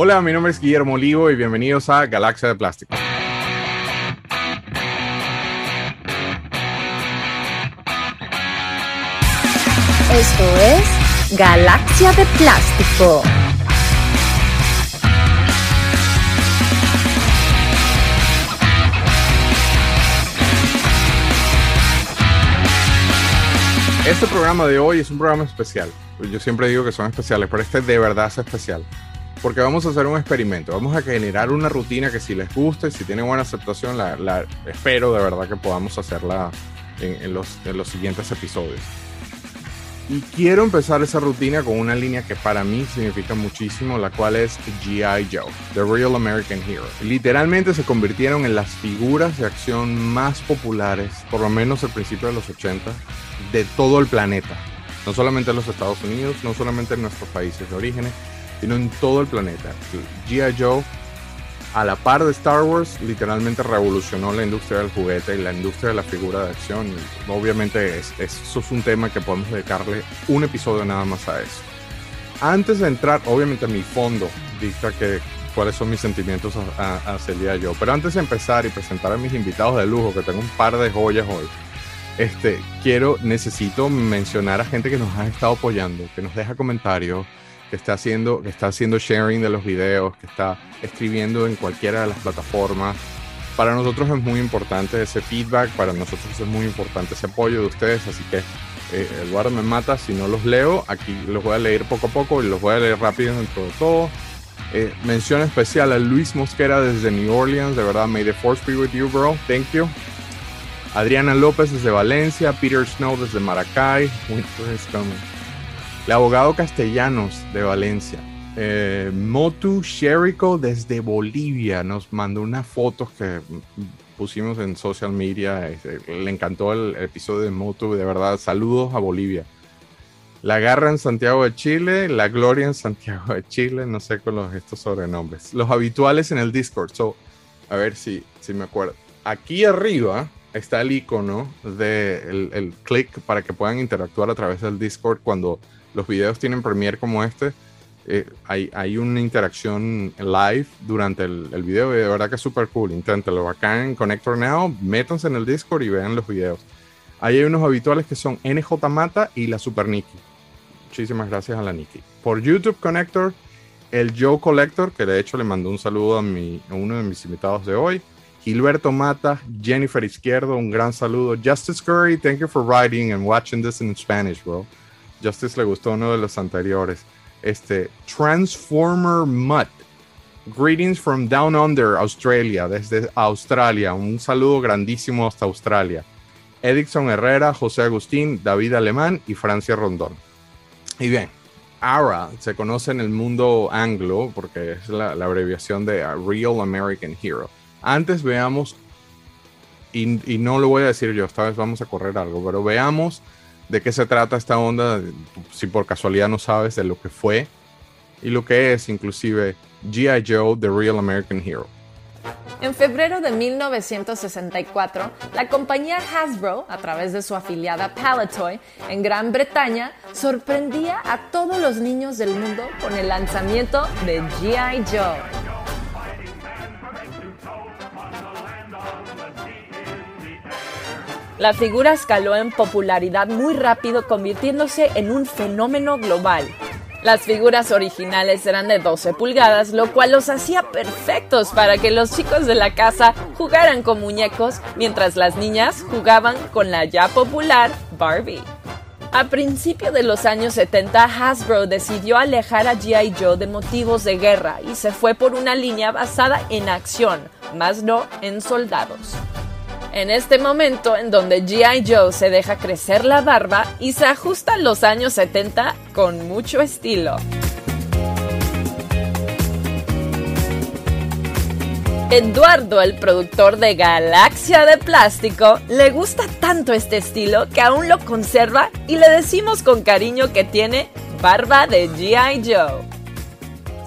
Hola, mi nombre es Guillermo Olivo y bienvenidos a Galaxia de Plástico. Esto es Galaxia de Plástico. Este programa de hoy es un programa especial. Yo siempre digo que son especiales, pero este de verdad es especial. Porque vamos a hacer un experimento. Vamos a generar una rutina que si les gusta y si tiene buena aceptación, la, espero de verdad que podamos hacerla en, los, en los siguientes episodios. Y quiero empezar esa rutina con una línea que para mí significa muchísimo, la cual es GI Joe, The Real American Hero. Literalmente se convirtieron en las figuras de acción más populares, por lo menos al principio de los 80, de todo el planeta. No solamente en los Estados Unidos, no solamente en nuestros países de origen, sino en todo el planeta. GI Joe a la par de Star Wars, literalmente revolucionó la industria del juguete y la industria de la figura de acción. obviamente es, eso es un tema que podemos dedicarle un episodio nada más a eso. Antes de entrar, obviamente mi fondo dicta que cuáles son mis sentimientos hacia el día yo. Pero antes de empezar y presentar a mis invitados de lujo, que tengo un par de joyas hoy, este, quiero, necesito mencionar a gente que nos ha estado apoyando, que nos deja comentarios, que está haciendo, que está haciendo sharing de los videos, que está escribiendo en cualquiera de las plataformas. Para nosotros es muy importante ese feedback, para nosotros es muy importante ese apoyo de ustedes, así que eh, Eduardo me mata si no los leo, aquí los voy a leer poco a poco y los voy a leer rápido dentro de todo. Eh, mención especial a Luis Mosquera desde New Orleans, de verdad, may the force be with you, bro, thank you. Adriana López desde Valencia, Peter Snow desde Maracay, winter is coming. El abogado Castellanos de Valencia. Eh, Motu Sherico desde Bolivia nos mandó unas fotos que pusimos en social media. Este, le encantó el episodio de Motu. De verdad, saludos a Bolivia. La Garra en Santiago de Chile, La Gloria en Santiago de Chile, no sé con los, estos sobrenombres. Los habituales en el Discord. So, a ver si, si me acuerdo. Aquí arriba está el icono de el click para que puedan interactuar a través del Discord cuando los videos tienen Premiere como este. Eh, hay, una interacción live durante el, video de verdad que es súper cool. Inténtalo. Acá en Connector Now, métanse en el Discord y vean los videos. Ahí hay unos habituales que son NJ Mata y la Super Nikki. Muchísimas gracias a la Nikki. Por YouTube Connector, el Joe Collector, que de hecho le mandó un saludo a, mi, a uno de mis invitados de hoy. Gilberto Mata, Jennifer Izquierdo, un gran saludo. Justice Curry, thank you for writing and watching this in Spanish, bro. Justice le gustó uno de los anteriores. Este, Transformer Mutt. Greetings from Down Under, Australia, desde Australia. Un saludo grandísimo hasta Australia. Edison Herrera, José Agustín, David Alemán y Francia Rondón. Y bien, ARA se conoce en el mundo anglo porque es la, abreviación de Real American Hero. Antes veamos, y, y no lo voy a decir yo, esta vez vamos a correr algo, pero veamos de qué se trata esta onda, si por casualidad no sabes de lo que fue y lo que es inclusive GI Joe, The Real American Hero. En febrero de 1964, la compañía Hasbro, a través de su afiliada Palitoy en Gran Bretaña, sorprendía a todos los niños del mundo con el lanzamiento de GI Joe. La figura escaló en popularidad muy rápido, convirtiéndose en un fenómeno global. Las figuras originales eran de 12 pulgadas, lo cual los hacía perfectos para que los chicos de la casa jugaran con muñecos, mientras las niñas jugaban con la ya popular Barbie. A principios de los años 70, Hasbro decidió alejar a GI Joe de motivos de guerra y se fue por una línea basada en acción, más no en soldados. En este momento en donde GI Joe se deja crecer la barba y se ajusta a los años 70 con mucho estilo. Eduardo, el productor de Galaxia de Plástico, le gusta tanto este estilo que aún lo conserva y le decimos con cariño que tiene barba de GI Joe.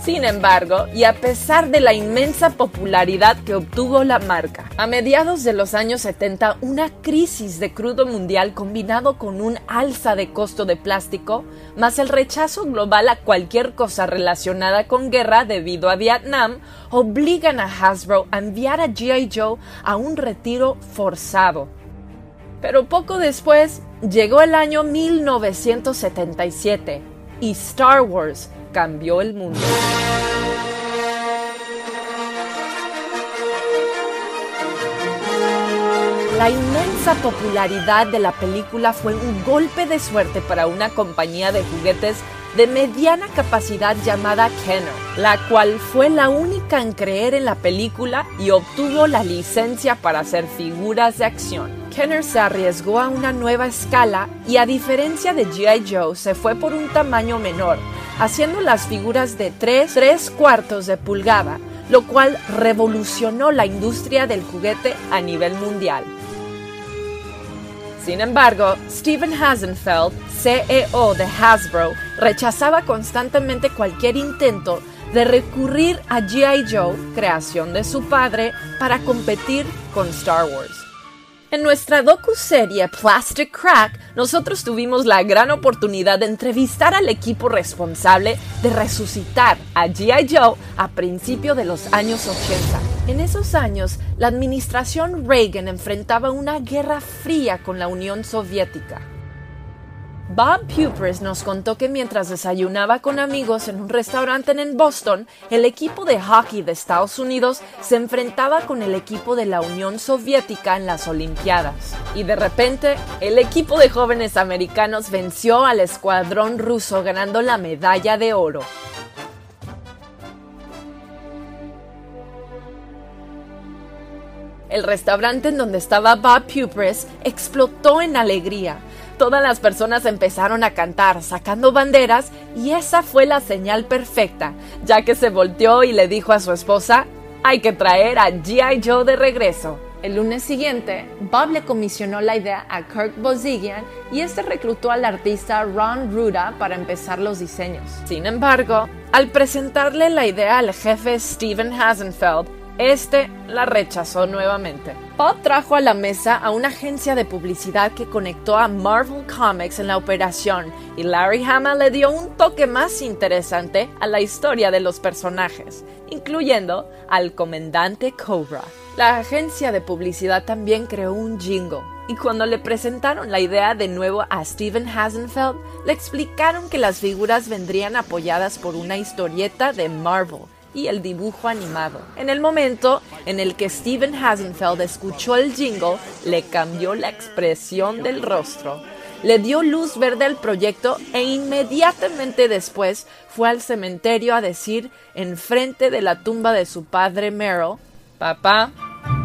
Sin embargo, y a pesar de la inmensa popularidad que obtuvo la marca, a mediados de los años 70 una crisis de crudo mundial combinado con un alza de costo de plástico, más el rechazo global a cualquier cosa relacionada con guerra debido a Vietnam, obligan a Hasbro a enviar a GI Joe a un retiro forzado. Pero poco después llegó el año 1977 y Star Wars cambió el mundo. La inmensa popularidad de la película fue un golpe de suerte para una compañía de juguetes de mediana capacidad llamada Kenner, la cual fue la única en creer en la película y obtuvo la licencia para hacer figuras de acción. Kenner se arriesgó a una nueva escala y a diferencia de GI Joe se fue por un tamaño menor, haciendo las figuras de 3, 3 cuartos de pulgada, lo cual revolucionó la industria del juguete a nivel mundial. Sin embargo, Steven Hasenfeld, CEO de Hasbro, rechazaba constantemente cualquier intento de recurrir a GI Joe, creación de su padre, para competir con Star Wars. En nuestra docu-serie Plastic Crack, nosotros tuvimos la gran oportunidad de entrevistar al equipo responsable de resucitar a G.I. Joe a principios de los años 80. En esos años, la administración Reagan enfrentaba una guerra fría con la Unión Soviética. Bob Pupers nos contó que mientras desayunaba con amigos en un restaurante en Boston, el equipo de hockey de Estados Unidos se enfrentaba con el equipo de la Unión Soviética en las Olimpiadas. Y de repente, el equipo de jóvenes americanos venció al escuadrón ruso ganando la medalla de oro. El restaurante en donde estaba Bob Pupers explotó en alegría todas las personas empezaron a cantar, sacando banderas, y esa fue la señal perfecta, ya que se volteó y le dijo a su esposa, hay que traer a G.I. Joe de regreso. El lunes siguiente, Bob le comisionó la idea a Kirk Bozigian y este reclutó al artista Ron Ruda para empezar los diseños. Sin embargo, al presentarle la idea al jefe Steven Hasenfeld, este la rechazó nuevamente. Bob trajo a la mesa a una agencia de publicidad que conectó a Marvel Comics en la operación y Larry Hama le dio un toque más interesante a la historia de los personajes, incluyendo al comandante Cobra. La agencia de publicidad también creó un jingle y cuando le presentaron la idea de nuevo a Steven Hasenfeld, le explicaron que las figuras vendrían apoyadas por una historieta de Marvel y el dibujo animado. En el momento en el que Steven Hasenfeld escuchó el jingle, le cambió la expresión del rostro. Le dio luz verde al proyecto e inmediatamente después fue al cementerio a decir enfrente de la tumba de su padre Meryl, papá,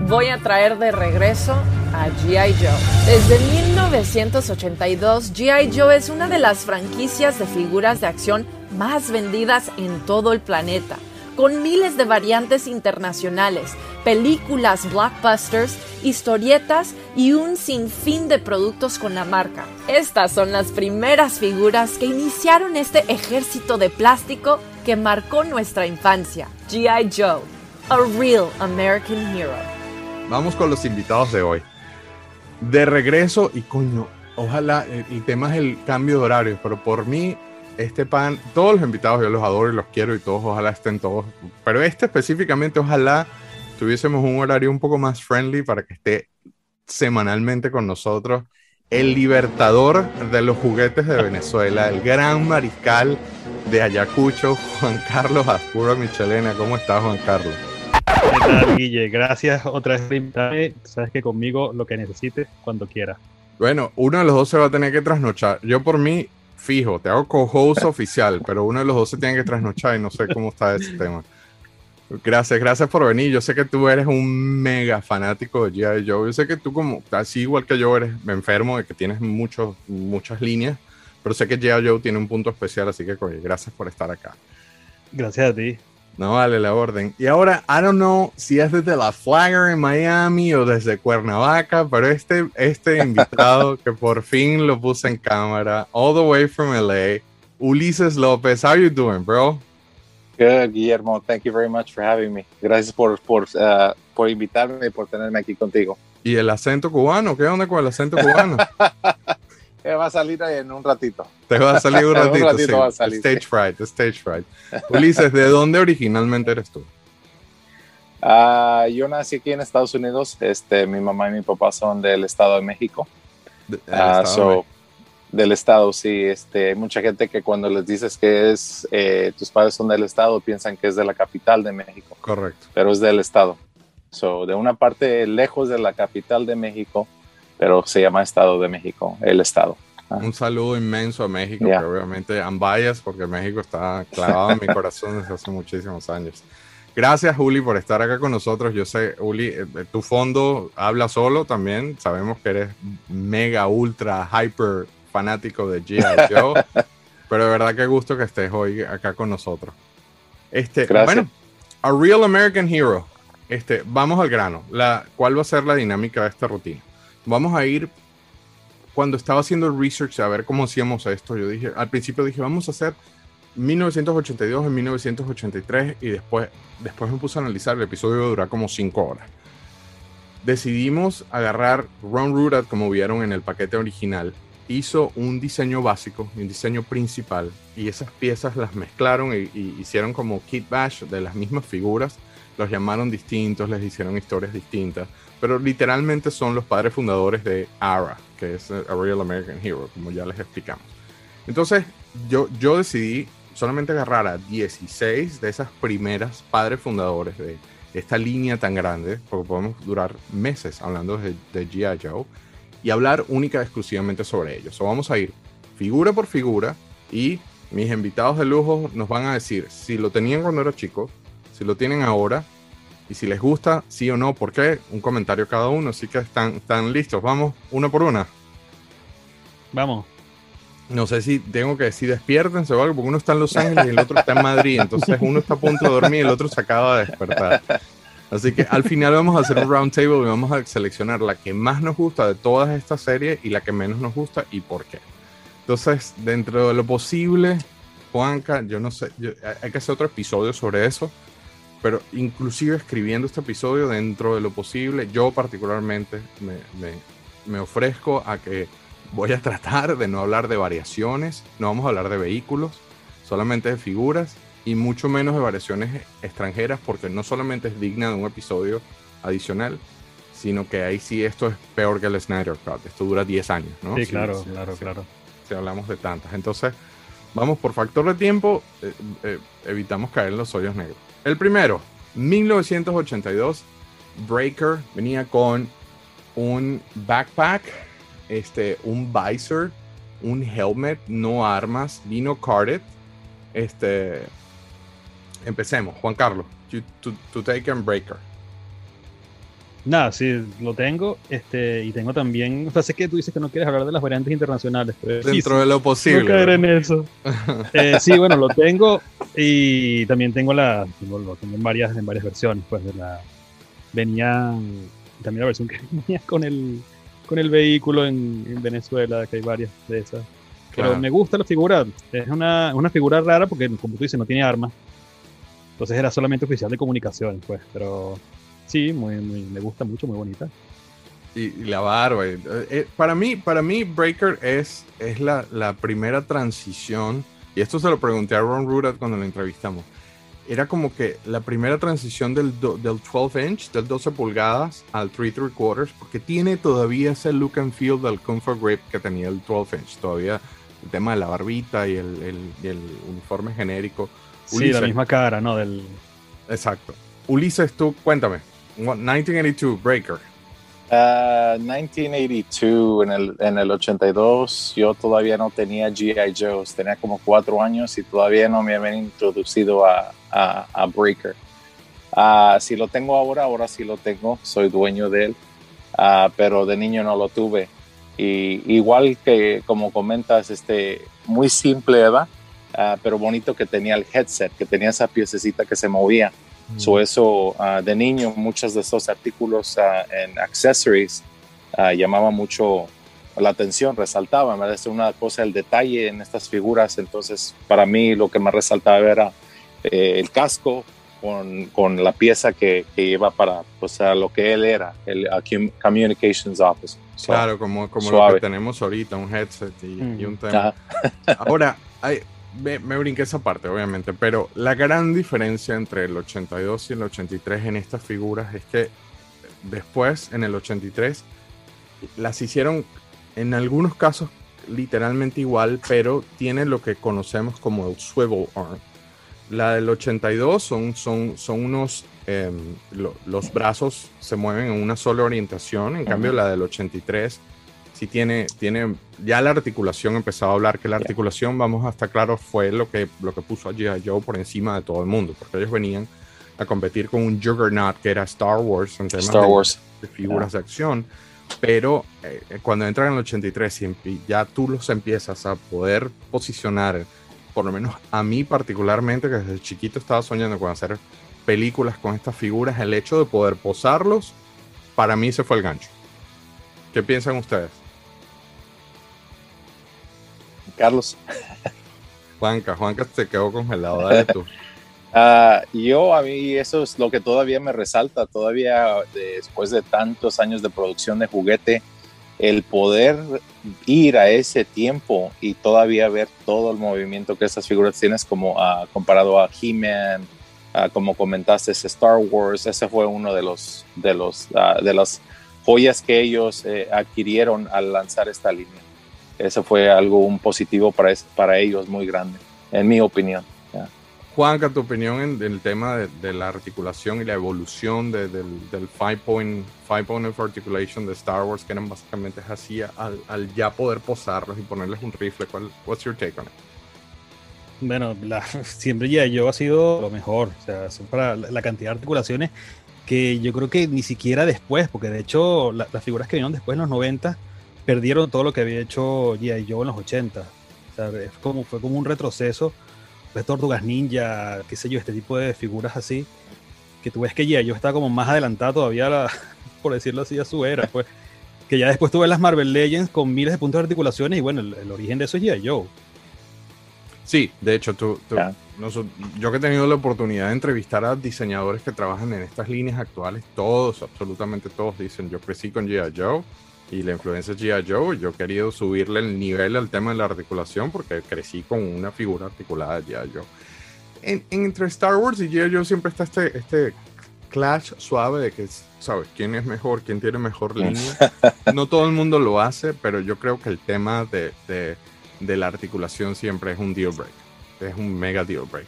voy a traer de regreso a GI Joe. Desde 1982, GI Joe es una de las franquicias de figuras de acción más vendidas en todo el planeta con miles de variantes internacionales, películas blockbusters, historietas y un sinfín de productos con la marca. Estas son las primeras figuras que iniciaron este ejército de plástico que marcó nuestra infancia. GI Joe, a real American hero. Vamos con los invitados de hoy. De regreso y coño, ojalá el tema es el cambio de horario, pero por mí este pan, todos los invitados yo los adoro y los quiero y todos ojalá estén todos, pero este específicamente ojalá tuviésemos un horario un poco más friendly para que esté semanalmente con nosotros el libertador de los juguetes de Venezuela, el gran mariscal de Ayacucho, Juan Carlos Azpuro Michelena. ¿Cómo estás, Juan Carlos? ¿Qué tal, Guille? Gracias otra vez por invitarme. Sabes que conmigo lo que necesites, cuando quieras. Bueno, uno de los dos se va a tener que trasnochar. Yo por mí fijo, te hago co-host oficial, pero uno de los dos se tiene que trasnochar y no sé cómo está ese tema. Gracias, gracias por venir. Yo sé que tú eres un mega fanático de G.I. Joe. Yo sé que tú, como así igual que yo, eres enfermo de que tienes muchos, muchas líneas, pero sé que G.I. Joe tiene un punto especial, así que gracias por estar acá. Gracias a ti. No vale la orden. Y ahora, I don't know si es desde la Flagger en Miami o desde Cuernavaca, pero este, este invitado que por fin lo puse en cámara, all the way from LA, Ulises López. How you doing, bro? Good, Guillermo. Thank you very much for having me. Gracias por, por, uh, por invitarme y por tenerme aquí contigo. ¿Y el acento cubano? ¿Qué onda con el acento cubano? va a salir en un ratito. Te va a salir un ratito, un ratito sí. va a salir, stage fright, stage fright. Ulises, ¿de dónde originalmente eres tú? Uh, yo nací aquí en Estados Unidos. Este, mi mamá y mi papá son del Estado de México. De, uh, estado so, de del Estado, sí. Este, hay mucha gente que cuando les dices que es eh, tus padres son del Estado, piensan que es de la capital de México. Correcto. Pero es del Estado. So, de una parte lejos de la capital de México, pero se llama Estado de México, el Estado. Ah. Un saludo inmenso a México, yeah. que obviamente ambayas, porque México está clavado en mi corazón desde hace muchísimos años. Gracias, Juli, por estar acá con nosotros. Yo sé, Juli, eh, tu fondo habla solo también. Sabemos que eres mega, ultra, hyper fanático de G.I. Joe. pero de verdad que gusto que estés hoy acá con nosotros. Este, Gracias. Bueno, A Real American Hero. Este, vamos al grano. La, ¿Cuál va a ser la dinámica de esta rutina? Vamos a ir. Cuando estaba haciendo el research a ver cómo hacíamos esto, yo dije, al principio dije, vamos a hacer 1982 en 1983 y después, después me puse a analizar, el episodio iba a durar como 5 horas. Decidimos agarrar Ron Rudat, como vieron en el paquete original, hizo un diseño básico, un diseño principal, y esas piezas las mezclaron y, y, hicieron como kit bash de las mismas figuras, los llamaron distintos, les hicieron historias distintas, pero literalmente son los padres fundadores de ARA, que es A Real American Hero, como ya les explicamos. Entonces, yo, yo decidí solamente agarrar a 16 de esas primeras padres fundadores de esta línea tan grande, porque podemos durar meses hablando de, de G.I. Joe, y hablar única y exclusivamente sobre ellos. O vamos a ir figura por figura y mis invitados de lujo nos van a decir si lo tenían cuando era chico, si lo tienen ahora y si les gusta, sí o no, por qué, un comentario cada uno, así que están, están listos, vamos, una por una. Vamos. No sé si tengo que decir despiértense o algo, porque uno está en Los Ángeles y el otro está en Madrid, entonces uno está a punto de dormir y el otro se acaba de despertar. Así que al final vamos a hacer un round table y vamos a seleccionar la que más nos gusta de todas estas series y la que menos nos gusta y por qué. Entonces, dentro de lo posible, Juanca, yo no sé, yo, hay que hacer otro episodio sobre eso, pero inclusive escribiendo este episodio dentro de lo posible, yo particularmente me, me, me ofrezco a que voy a tratar de no hablar de variaciones, no vamos a hablar de vehículos, solamente de figuras y mucho menos de variaciones extranjeras porque no solamente es digna de un episodio adicional, sino que ahí sí esto es peor que el Snyder Cut. Esto dura 10 años, ¿no? Sí, Si- claro, si- claro, si- claro. Si hablamos de tantas. Entonces, vamos por factor de tiempo, eh, eh, evitamos caer en los hoyos negros. El primero, 1982, Breaker venía con un backpack, este, un visor, un helmet, no armas, vino carded. Este, empecemos, Juan Carlos, to, to take and Breaker. Nada, sí, lo tengo. Este, y tengo también. O sea, sé que tú dices que no quieres hablar de las variantes internacionales, pero Dentro de lo no posible. caer en eso. Eh, sí, bueno, lo tengo. Y también tengo la. Tengo, lo tengo en varias, en varias versiones. Pues de la. Venía. También la versión que venía con el. Con el vehículo en, en Venezuela, que hay varias de esas. Pero Claro. me gusta la figura. Es una, una figura rara porque, como tú dices, no tiene armas. Entonces era solamente oficial de comunicaciones, pues. Pero sí, muy, muy, me gusta mucho, muy bonita. y, y la barba. eh, eh, para mí, para mí Breaker es, es la, la primera transición, y esto se lo pregunté a Ron Rudat cuando lo entrevistamos. Era como que la primera transición del, do- del 12 inch, del 12 pulgadas al 3 3 quarters, porque tiene todavía ese look and feel del Comfort Grip que tenía el 12 inch. Todavía el tema de la barbita y el, el- y el uniforme genérico. Sí, Ulises. la misma cara, ¿no? Del, Exacto. Ulises, tú cuéntame. What- 1982 Breaker. Ah, 1982, en el, en el 82, yo todavía no tenía G.I. Joe's, tenía como cuatro años y todavía no me habían introducido a, a, Breaker. Ah, si lo tengo ahora, ahora sí lo tengo, soy dueño de él, Ah, pero de niño no lo tuve. Y igual que como comentas, este, muy simple, ¿verdad? Pero bonito que tenía el headset, que tenía esa piececita que se movía. So eso ah, de niño, muchos de estos artículos ah, en accessories ah, llamaban mucho la atención, resaltaban, ¿verdad? Es una cosa el detalle en estas figuras, entonces para mí lo que más resaltaba era eh, el casco con, con, la pieza que, que lleva para pues, a lo que él era, el uh, Communications Officer. So, claro, como, como lo que tenemos ahorita, un headset y, mm. y un tema. Ahora, hay, me, me, brinqué esa parte, obviamente, pero la gran diferencia entre el 82 y el 83 en estas figuras es que después, en el 83, las hicieron en algunos casos literalmente igual, pero tiene lo que conocemos como el swivel arm. La del 82 son, son, son unos, eh, lo, los brazos se mueven en una sola orientación, en cambio la del 83 sí tiene, tiene, ya la articulación empezaba a hablar, que la articulación, vamos a estar claros, fue lo que, lo que puso a G.I. Joe por encima de todo el mundo, porque ellos venían a competir con un juggernaut que era Star Wars en temas Star de, Wars. de figuras de acción pero eh, cuando entran en el 83 y ya tú los empiezas a poder posicionar, por lo menos a mí particularmente, que desde chiquito estaba soñando con hacer películas con estas figuras, el hecho de poder posarlos, para mí se fue el gancho. ¿Qué piensan ustedes? Carlos. Juanca, Juanca se quedó congelado, dale tú. Uh, yo a mí eso es lo que todavía me resalta, todavía después de tantos años de producción de juguete, el poder ir a ese tiempo y todavía ver todo el movimiento que esas figuras tienes como uh, comparado a He-Man, uh, como comentaste, Star Wars, ese fue uno de los de los de las joyas que ellos eh, adquirieron al lanzar esta línea. Eso fue algo un positivo para, para ellos muy grande, en mi opinión. Juanca, tu opinión en, en el tema de, de, la articulación y la evolución de, del, del five, point, five point of articulation de Star Wars, que eran básicamente así, al, al ya poder posarlos y ponerles un rifle. ¿Cuál, what's your take on it? Bueno, la, siempre ya yo ha sido lo mejor, o sea, son para la, la, cantidad de articulaciones que yo creo que ni siquiera después, porque de hecho la, las figuras que vinieron después en los 90 perdieron todo lo que había hecho G.I. Joe en los 80. O sea, es como, fue como un retroceso ves Tortugas Ninja, qué sé yo, este tipo de figuras así, que tú ves que ya yo estaba como más adelantado todavía, la, por decirlo así, a su era, pues. Que ya después tuve las Marvel Legends con miles de puntos de articulaciones y bueno, el, el origen de eso es G.I. Joe. Sí, de hecho, tú, tú yeah. no, yo que he tenido la oportunidad de entrevistar a diseñadores que trabajan en estas líneas actuales, todos, absolutamente todos dicen, yo crecí con G.I. Joe, y la influencia de G.I. Joe, yo he querido subirle el nivel al tema de la articulación porque crecí con una figura articulada de G.I. Joe. En, entre Star Wars y G.I. Joe siempre está este, este clash suave de que, ¿sabes? ¿Quién es mejor? ¿Quién tiene mejor línea? No todo el mundo lo hace, pero yo creo que el tema de, de, de la articulación siempre es un deal break. Es un mega deal break.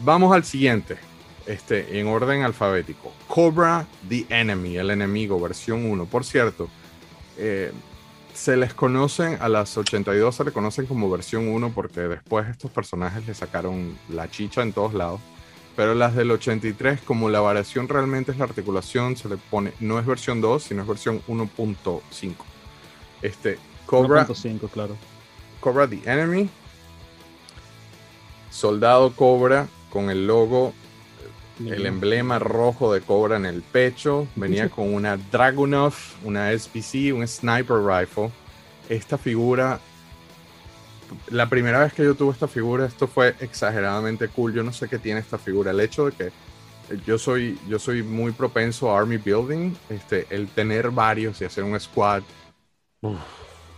Vamos al siguiente. Este, en orden alfabético. Cobra the Enemy, el enemigo, versión 1. Por cierto, eh, se les conocen, a las 82 se le conocen como versión 1 porque después estos personajes le sacaron la chicha en todos lados. Pero las del 83, como la variación realmente es la articulación, se le pone, no es versión 2, sino es versión 1.5. Este, Cobra. 1.5, claro. Cobra the Enemy. Soldado Cobra con el logo el emblema rojo de Cobra en el pecho. Venía con una Dragunov, una SPC, un Sniper Rifle. Esta figura, la primera vez que yo tuve esta figura, esto fue exageradamente cool. Yo no sé qué tiene esta figura. El hecho de que yo soy, yo soy muy propenso a Army Building, este, el tener varios y hacer un squad, uf,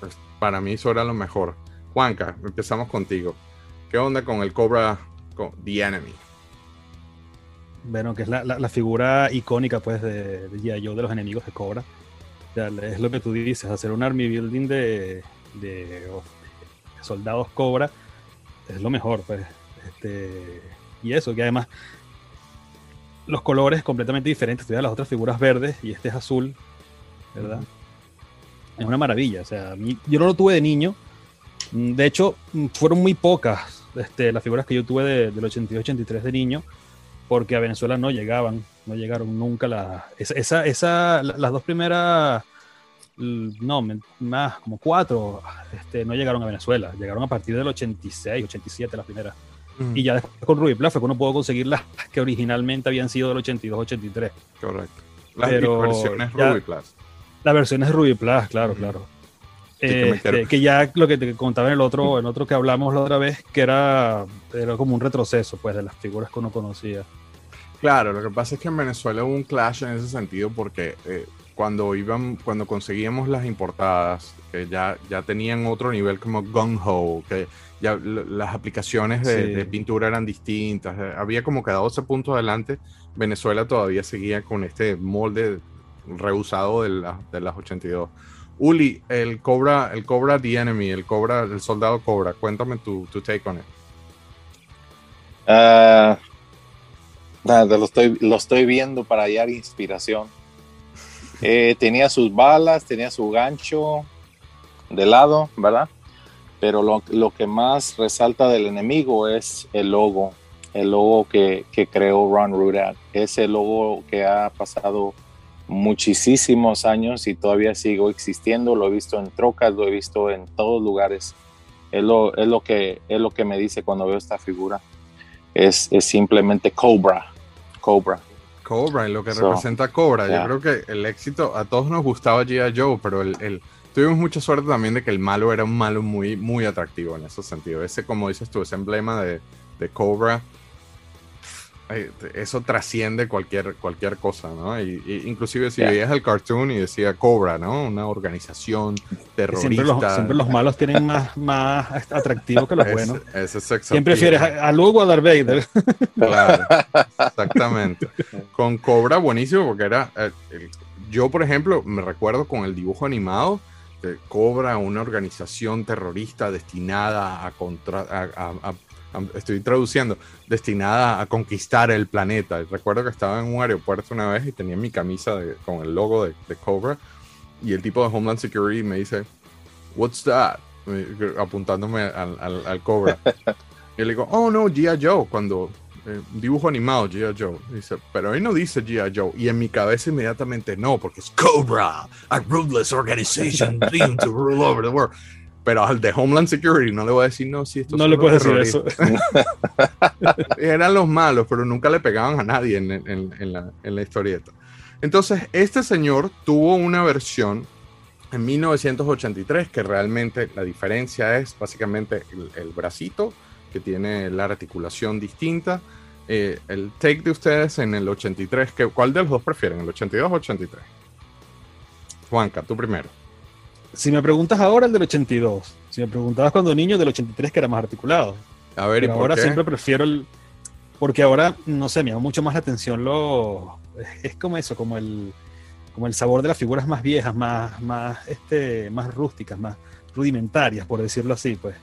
pues para mí eso era lo mejor. Juanca, empezamos contigo. ¿Qué onda con el Cobra, con The Enemy? Bueno, que es la, la, la, figura icónica pues de, de G.I. Joe de los enemigos de Cobra. O sea, es lo que tú dices, hacer un army building de, de, de soldados Cobra es lo mejor, pues. Este, y eso, que además los colores completamente diferentes. Tú las otras figuras verdes y este es azul, ¿verdad? Uh -huh. Es una maravilla. O sea, yo no lo tuve de niño. De hecho, fueron muy pocas este, las figuras que yo tuve de, del 82-83 de niño porque a Venezuela no llegaban, no llegaron nunca la, esa, esa, las dos primeras, no, más, como cuatro, este, no llegaron a Venezuela, llegaron a partir del 86, 87 las primeras. Mm. Y ya después con Ruby Plus fue que uno pudo conseguir las que originalmente habían sido del 82, 83. Correcto. Las Pero versiones ya, Ruby Plus. Las versiones Ruby Plus, claro, mm. claro. Este, que ya lo que te contaba en el otro, en otro que hablamos la otra vez, que era, era como un retroceso pues de las figuras que uno conocía. Claro, lo que pasa es que en Venezuela hubo un clash en ese sentido porque eh, cuando iban, cuando conseguíamos las importadas, que ya, ya tenían otro nivel como Gung Ho, que ya las aplicaciones de, Sí. de pintura eran distintas, eh, había como que dado ese punto adelante, Venezuela todavía seguía con este molde rehusado de, la- de las 82. Uli, el Cobra, el Cobra The Enemy, el Cobra, el soldado Cobra, cuéntame tu, tu take on it. Ah, nada, lo estoy, lo estoy viendo para hallar inspiración. Eh, tenía sus balas, tenía su gancho de lado, ¿verdad? Pero lo, lo que más resalta del enemigo es el logo, el logo que, que creó Ron Rudat. Ese logo que ha pasado muchísimos años y todavía sigo existiendo. Lo he visto en trocas, lo he visto en todos lugares. Es lo, es lo, que, es lo que me dice cuando veo esta figura es, es simplemente Cobra. Cobra. Cobra, y lo que So, representa Cobra. yeah. Yo creo que el éxito, a todos nos gustaba G.I. Joe, pero el, el- tuvimos mucha suerte también de que el malo era un malo muy, muy atractivo en ese sentido. Ese, como dices tú, ese emblema de, de Cobra, eso trasciende cualquier, cualquier cosa, ¿no? Y, y inclusive si Yeah. veías el cartoon y decía Cobra, ¿no? Una organización terrorista. Siempre los, siempre los malos tienen más, más atractivos que los Ese- buenos. ese es ¿Quién prefieres a, a Luke o a Darth Vader? Claro, exactamente. Con Cobra, buenísimo, porque era. eh, el- yo, por ejemplo, me recuerdo con el dibujo animado Cobra, una organización terrorista destinada a contra. a- a- estoy traduciendo, destinada a conquistar el planeta. Recuerdo que estaba en un aeropuerto una vez y tenía mi camisa de- con el logo de, de Cobra. Y el tipo de Homeland Security me dice, What's that? Me- Apuntándome al, al- al Cobra. Y le digo, oh no, G.I. Joe, cuando eh, dibujo animado G.I. Joe. Dice, pero ahí no dice G.I. Joe. Y en mi cabeza inmediatamente no, porque es Cobra, a ruthless organization doomed to rule over the world. Pero al de Homeland Security no le voy a decir, no, si esto No le puedes decir eso. Eran los malos, pero nunca le pegaban a nadie en, en- en la, en la historieta. Entonces, este señor tuvo una versión en 1983 que realmente la diferencia es básicamente el, el bracito que tiene la articulación distinta. Eh, el take de ustedes en el 83, que, ¿cuál de los dos prefieren? ¿El 82 o 83? Juanca, tú primero. Si me preguntas ahora, el del 82. Si me preguntabas cuando niño, del 83, que era más articulado. A ver, ¿y Pero por ahora qué? siempre prefiero el. Porque ahora, no sé, me llama mucho más la atención lo. Es como eso, como el, como el sabor de las figuras más viejas, más, más, este, más rústicas, más rudimentarias, por decirlo así, pues.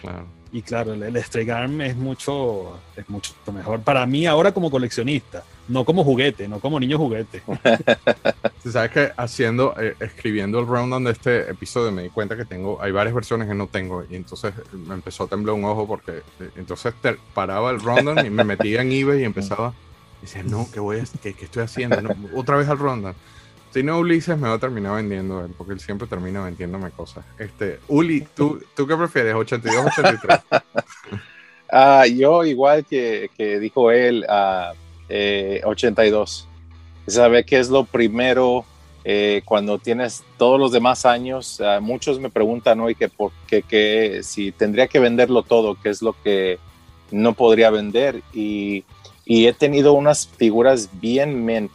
Claro. Y claro, el, el Stray Arm es mucho, es mucho mejor para mí ahora como coleccionista, no como juguete, no como niño juguete. Tú sabes que haciendo, eh, escribiendo el rundown de este episodio me di cuenta que tengo, hay varias versiones que no tengo y entonces me empezó a temblar un ojo porque eh, entonces te- paraba el rundown y me metía en eBay y empezaba, y decía, no, ¿qué, voy a, qué, qué estoy haciendo? No, otra vez al rundown. Si no, Ulises me va a terminar vendiendo él, porque él siempre termina vendiéndome cosas. Este, Uli, ¿tú, ¿tú qué prefieres? ¿82 o 83? Ah, yo, igual que, que dijo él, ah, eh, 82. ¿Sabe qué es lo primero eh, cuando tienes todos los demás años? ah, muchos me preguntan hoy que por qué, que si tendría que venderlo todo, qué es lo que no podría vender. Y, y he tenido unas figuras bien mint,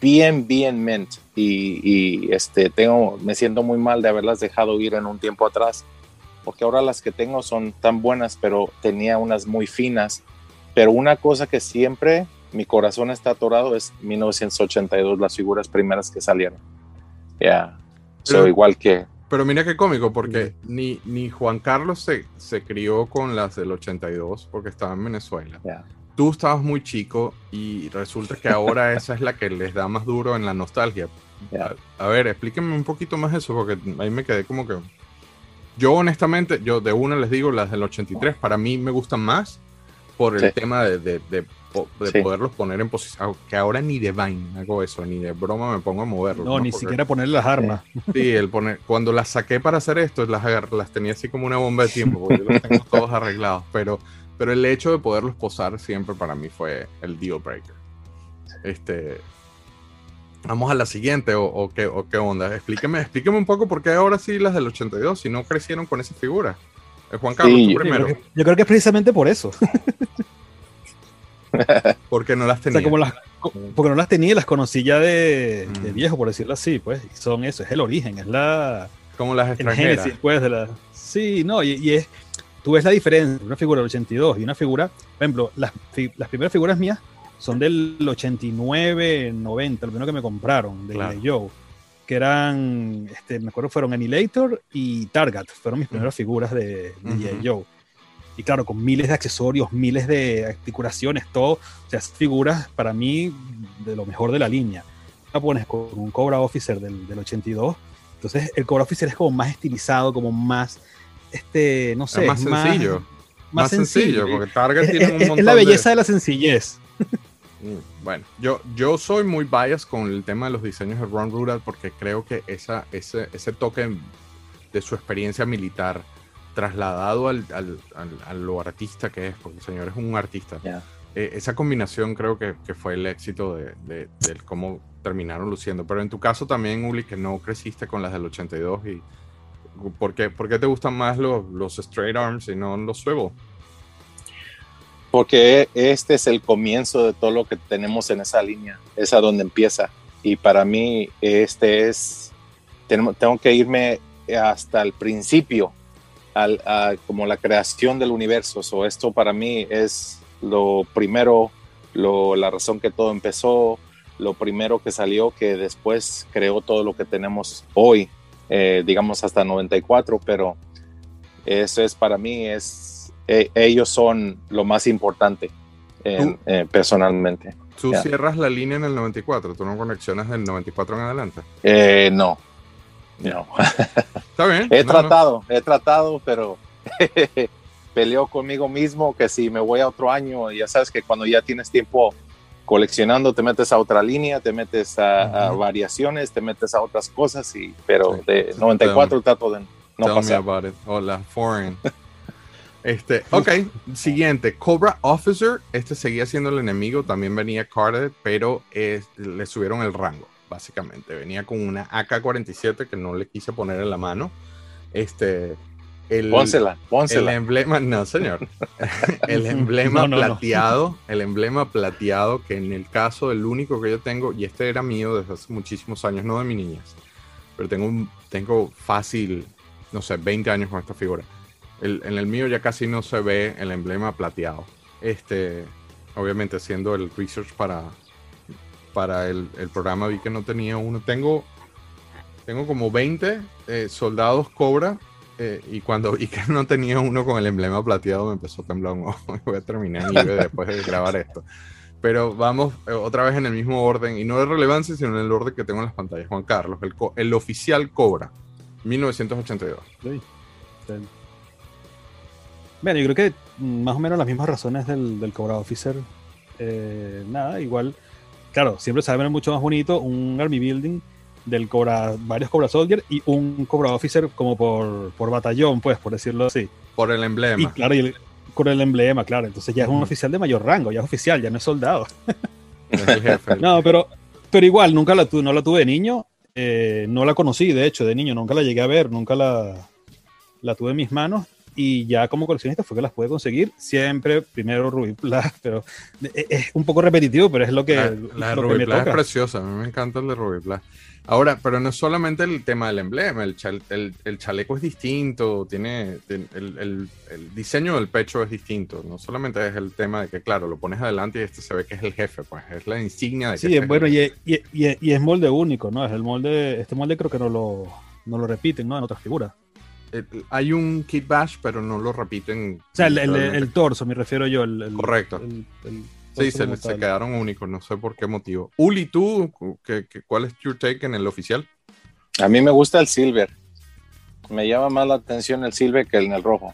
bien, bien mint. Y, y, este, tengo, me siento muy mal de haberlas dejado ir en un tiempo atrás porque ahora las que tengo son tan buenas, pero tenía unas muy finas. Pero una cosa que siempre mi corazón está atorado es 1982, las figuras primeras que salieron. Ya, Pero- so, igual que... Pero mira qué cómico, porque ni, ni Juan Carlos se, se crió con las del 82, porque estaba en Venezuela. ya. Tú estabas muy chico y resulta que ahora esa es la que les da más duro en la nostalgia. Ya. A, a ver, explíquenme un poquito más eso, porque ahí me quedé como que... Yo honestamente, yo de una les digo, las del 83 para mí me gustan más por el Sí. tema de, de- de de Sí. poderlos poner en posición, que ahora ni de vaina hago eso, ni de broma me pongo a moverlos. No, ni Porque- siquiera ponerle las armas. Sí, el poner, cuando las saqué para hacer esto, las, las tenía así como una bomba de tiempo, porque yo los tengo todos arreglados. Pero, pero el hecho de poderlos posar siempre para mí fue el deal breaker. Este, Vamos a la siguiente, o, o qué, o qué onda. Explíqueme, explíqueme un poco por qué ahora sí las del 82, si no crecieron con esa figura. Eh, Juan Carlos, Sí, tú yo- Yo primero. creo, que, yo creo que es precisamente por eso. Porque no las O tenía. sea, como las, porque no las tenía y las conocí ya de, Mm. de viejo, por decirlo así, pues. y Son eso, es el origen, es la Como las extranjeras. génesis, pues, de la... Sí, no, y, y es... Tú ves la diferencia entre una figura del 82 y una figura... Por ejemplo, las, las primeras figuras mías son del 89, 90, lo primero que me compraron de Claro. Joe, que eran, este, me acuerdo, fueron Annihilator y Target, fueron mis primeras figuras de, de G.I. Ujú. Joe. Y claro, con miles de accesorios, miles de articulaciones, todo. O sea, figuras para mí de lo mejor de la línea. La pones con un Cobra Officer del, del 82. Entonces, el Cobra Officer es como más estilizado, como más, este, no sé, es más sencillo. Más, sencillo, porque Target Es, tiene un es- es montón la de- belleza de la sencillez. Mm, Bueno, yo, yo soy muy bias con el tema de los diseños de Ron Rural porque creo que esa, ese, ese toque de su experiencia militar trasladado al, al- al- a lo artista que es, porque el señor es un artista, Ya. eh, esa combinación creo que, que fue el éxito de, de- del cómo terminaron luciendo. Pero en tu caso también, Uli, que no creciste con las del 82 y... ¿Por qué, por qué te gustan más los, los straight arms y no los swivel? Porque este es el comienzo de todo lo que tenemos en esa línea, es a donde empieza. Y para mí este es, tenemos- tengo que irme hasta el principio, al, a- como la creación del universo. So, esto para mí es lo primero, lo, la razón que todo empezó, lo primero que salió, que después creó todo lo que tenemos hoy, eh, digamos hasta 94, pero eso es para mí, es, e- ellos son lo más importante en- eh, personalmente. Tú Ya. cierras la línea en el 94, tú no conexionas del 94 en adelante. Eh, no, no. Está bien. He no, no. tratado, he tratado, pero peleo conmigo mismo que si me voy a otro año, ya sabes que cuando ya tienes tiempo coleccionando, te metes a otra línea, te metes a, variaciones, te metes a otras cosas, y, pero Sí. de 94 trato de no Tell me pasar. about it. Hola, foreign. Este, ok, siguiente, Cobra Officer, este seguía siendo el enemigo, también venía carded, pero le subieron el rango, básicamente. Venía con una AK-47 que no le quise poner en la mano. Este, el, Pónsela, el pónsela. emblema, no señor, el emblema No, no, no. plateado, el emblema plateado que en el caso el único que yo tengo, y este era mío desde hace muchísimos años, no de mi niñez, pero tengo, un- tengo fácil, no sé, 20 años con esta figura. El- en el mío ya casi no se ve el emblema plateado. Este, obviamente haciendo el research para, para el, el programa vi que no tenía uno. Tengo, tengo como 20 eh, soldados Cobra eh, y cuando vi que no tenía uno con el emblema plateado me empezó a temblar un ojo. Voy a terminar después de grabar esto. Pero vamos eh, otra vez en el mismo orden, y no de relevancia, sino en el orden que tengo en las pantallas. Juan Carlos, el, co- el oficial Cobra, 1982. Sí. Bueno, yo creo que más o menos las mismas razones del, del Cobra Officer. eh, nada, igual, claro, siempre se ver mucho más bonito un Army Building del Cobra, varios Cobra Soldier y un Cobra Officer como por, por batallón, pues, por decirlo así. Por el Y emblema. claro, y el- con el emblema, claro, entonces ya es un oficial de mayor rango, ya es oficial, ya no es soldado. Es el jefe. No, pero, pero igual, nunca la tuve, no la tuve de niño, eh, no la conocí, de hecho, de niño, nunca la llegué a ver, nunca la, la tuve en mis manos y ya como coleccionista fue que las pude conseguir, siempre primero Ruby Plus, pero es, es un poco repetitivo, pero es lo que, La, la de lo que Ruby me Blas es toca. preciosa, a mí me encanta el de Ruby Blas. Ahora, pero no es solamente el tema del emblema, el, el- el chaleco es distinto, tiene, tiene- el, el- diseño del pecho es distinto, no solamente es el tema de que, claro, lo pones adelante y este se ve que es el jefe, pues es la insignia de que Sí, este es es bueno, y, es- y, es- y es- y es molde único, ¿no? Es el molde, este molde creo que no lo, no lo repiten, ¿no? En otras figuras. El- hay un kit bash, pero no lo repiten. O sea, el, el- literalmente. el torso, me refiero yo. El, el- Correcto. el- el Sí, se, se quedaron únicos, no sé por qué motivo. Uli, ¿tú qué, qué- cuál es your take en el oficial? A mí me gusta el silver. Me llama más la atención el silver que en el rojo.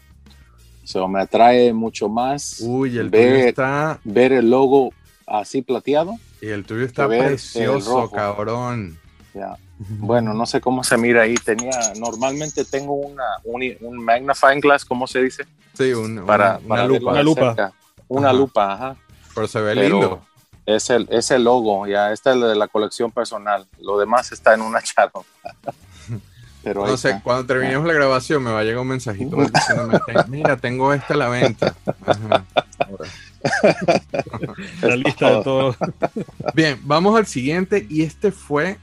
So, me atrae mucho más Uy, el Ve- tuyo está, ver el logo así plateado. y el tuyo está precioso, cabrón. Ya. Bueno, no sé cómo se mira ahí. Tenía, normalmente tengo una, un, un magnifying glass, ¿cómo se dice? Sí, un- Para, una, para una verlo lupa. Una lupa. cerca. Una Ajá. lupa, ajá. Pero se ve Pero lindo. Es el, es el logo, ya. Esta es de la colección personal. Lo demás está en una chato. Pero no sé, cuando terminemos la grabación me va a llegar un mensajito diciéndome, mira, tengo esta a la venta. la lista de todo. Bien, vamos al siguiente y este fue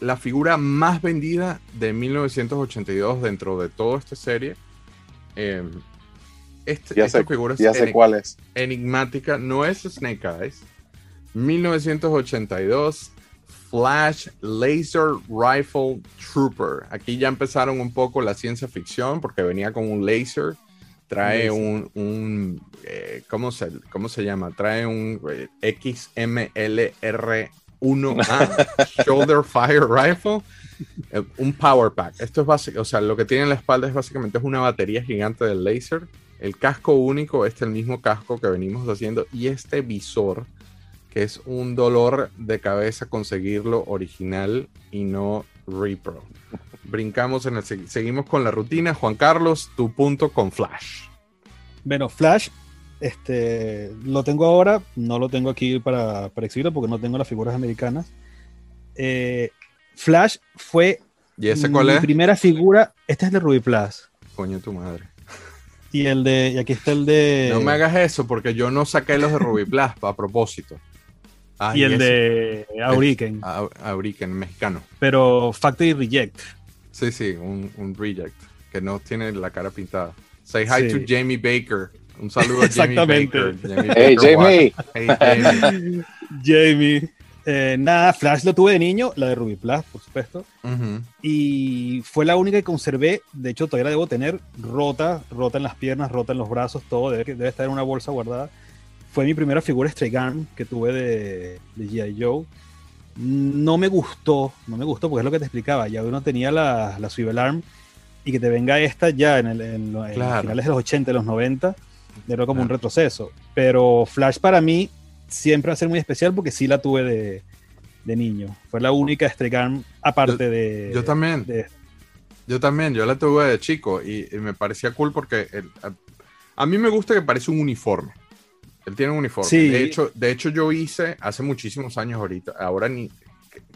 la figura más vendida de 1982 dentro de toda esta serie. Em, este, ya sé, ya sé cuál es. Enigmática, no es Snake Eyes. 1982 Flash Laser Rifle Trooper. Aquí ya empezaron un poco la ciencia ficción porque venía con un laser. Trae un, eh, ¿cómo, se, ¿cómo se llama? Trae un eh, XMLR1A Shoulder Fire Rifle. Eh, un Power Pack. Esto es básico, o sea, lo que tiene en la espalda es básicamente es una batería gigante del laser. El casco único, este es el mismo casco que venimos haciendo. Y este visor es un dolor de cabeza conseguirlo original y no repro. Brincamos en el seguimos con la rutina. Juan Carlos, tu punto con Flash. Bueno, Flash, este, lo tengo ahora, no lo tengo aquí para, para exhibirlo porque no tengo las figuras americanas. Eh, Flash fue ¿Y ese cuál mi primera figura. Este es de Ruby Plus. Coño, tu madre. Y el de. Y aquí está el de. No me hagas eso porque yo no saqué los de Ruby Plus a propósito. Ah, y, el de Auriken. Auriken, mexicano. Pero Factory Reject. Sí, sí, un, un, reject. Que no tiene la cara pintada. Say hi to Jamie Baker. Un saludo a Jamie Baker. hey, Jamie. Hey, Jamie. Jamie. Eh, nada, Flash lo tuve de niño, la de Ruby Plus, por supuesto. Y fue la única que conservé. De hecho, todavía la debo tener rota, rota en las piernas, rota en los brazos, todo. Debe, debe estar en una bolsa guardada fue mi primera figura Stray Gun que tuve de, de G.I. Joe. No me gustó, no me gustó porque es lo que te explicaba. Ya uno tenía la, la Swivel Arm y que te venga esta ya en, el, en, finales de los 80, de los 90, era como un retroceso. Pero Flash para mí siempre va a ser muy especial porque sí la tuve de, de niño. Fue la única Gun aparte de. Yo también. yo también, yo la tuve de chico y, me parecía cool porque a, a, mí me gusta que parece un uniforme. Él tiene un uniforme. De, hecho, de hecho, yo hice hace muchísimos años ahorita, ahora ni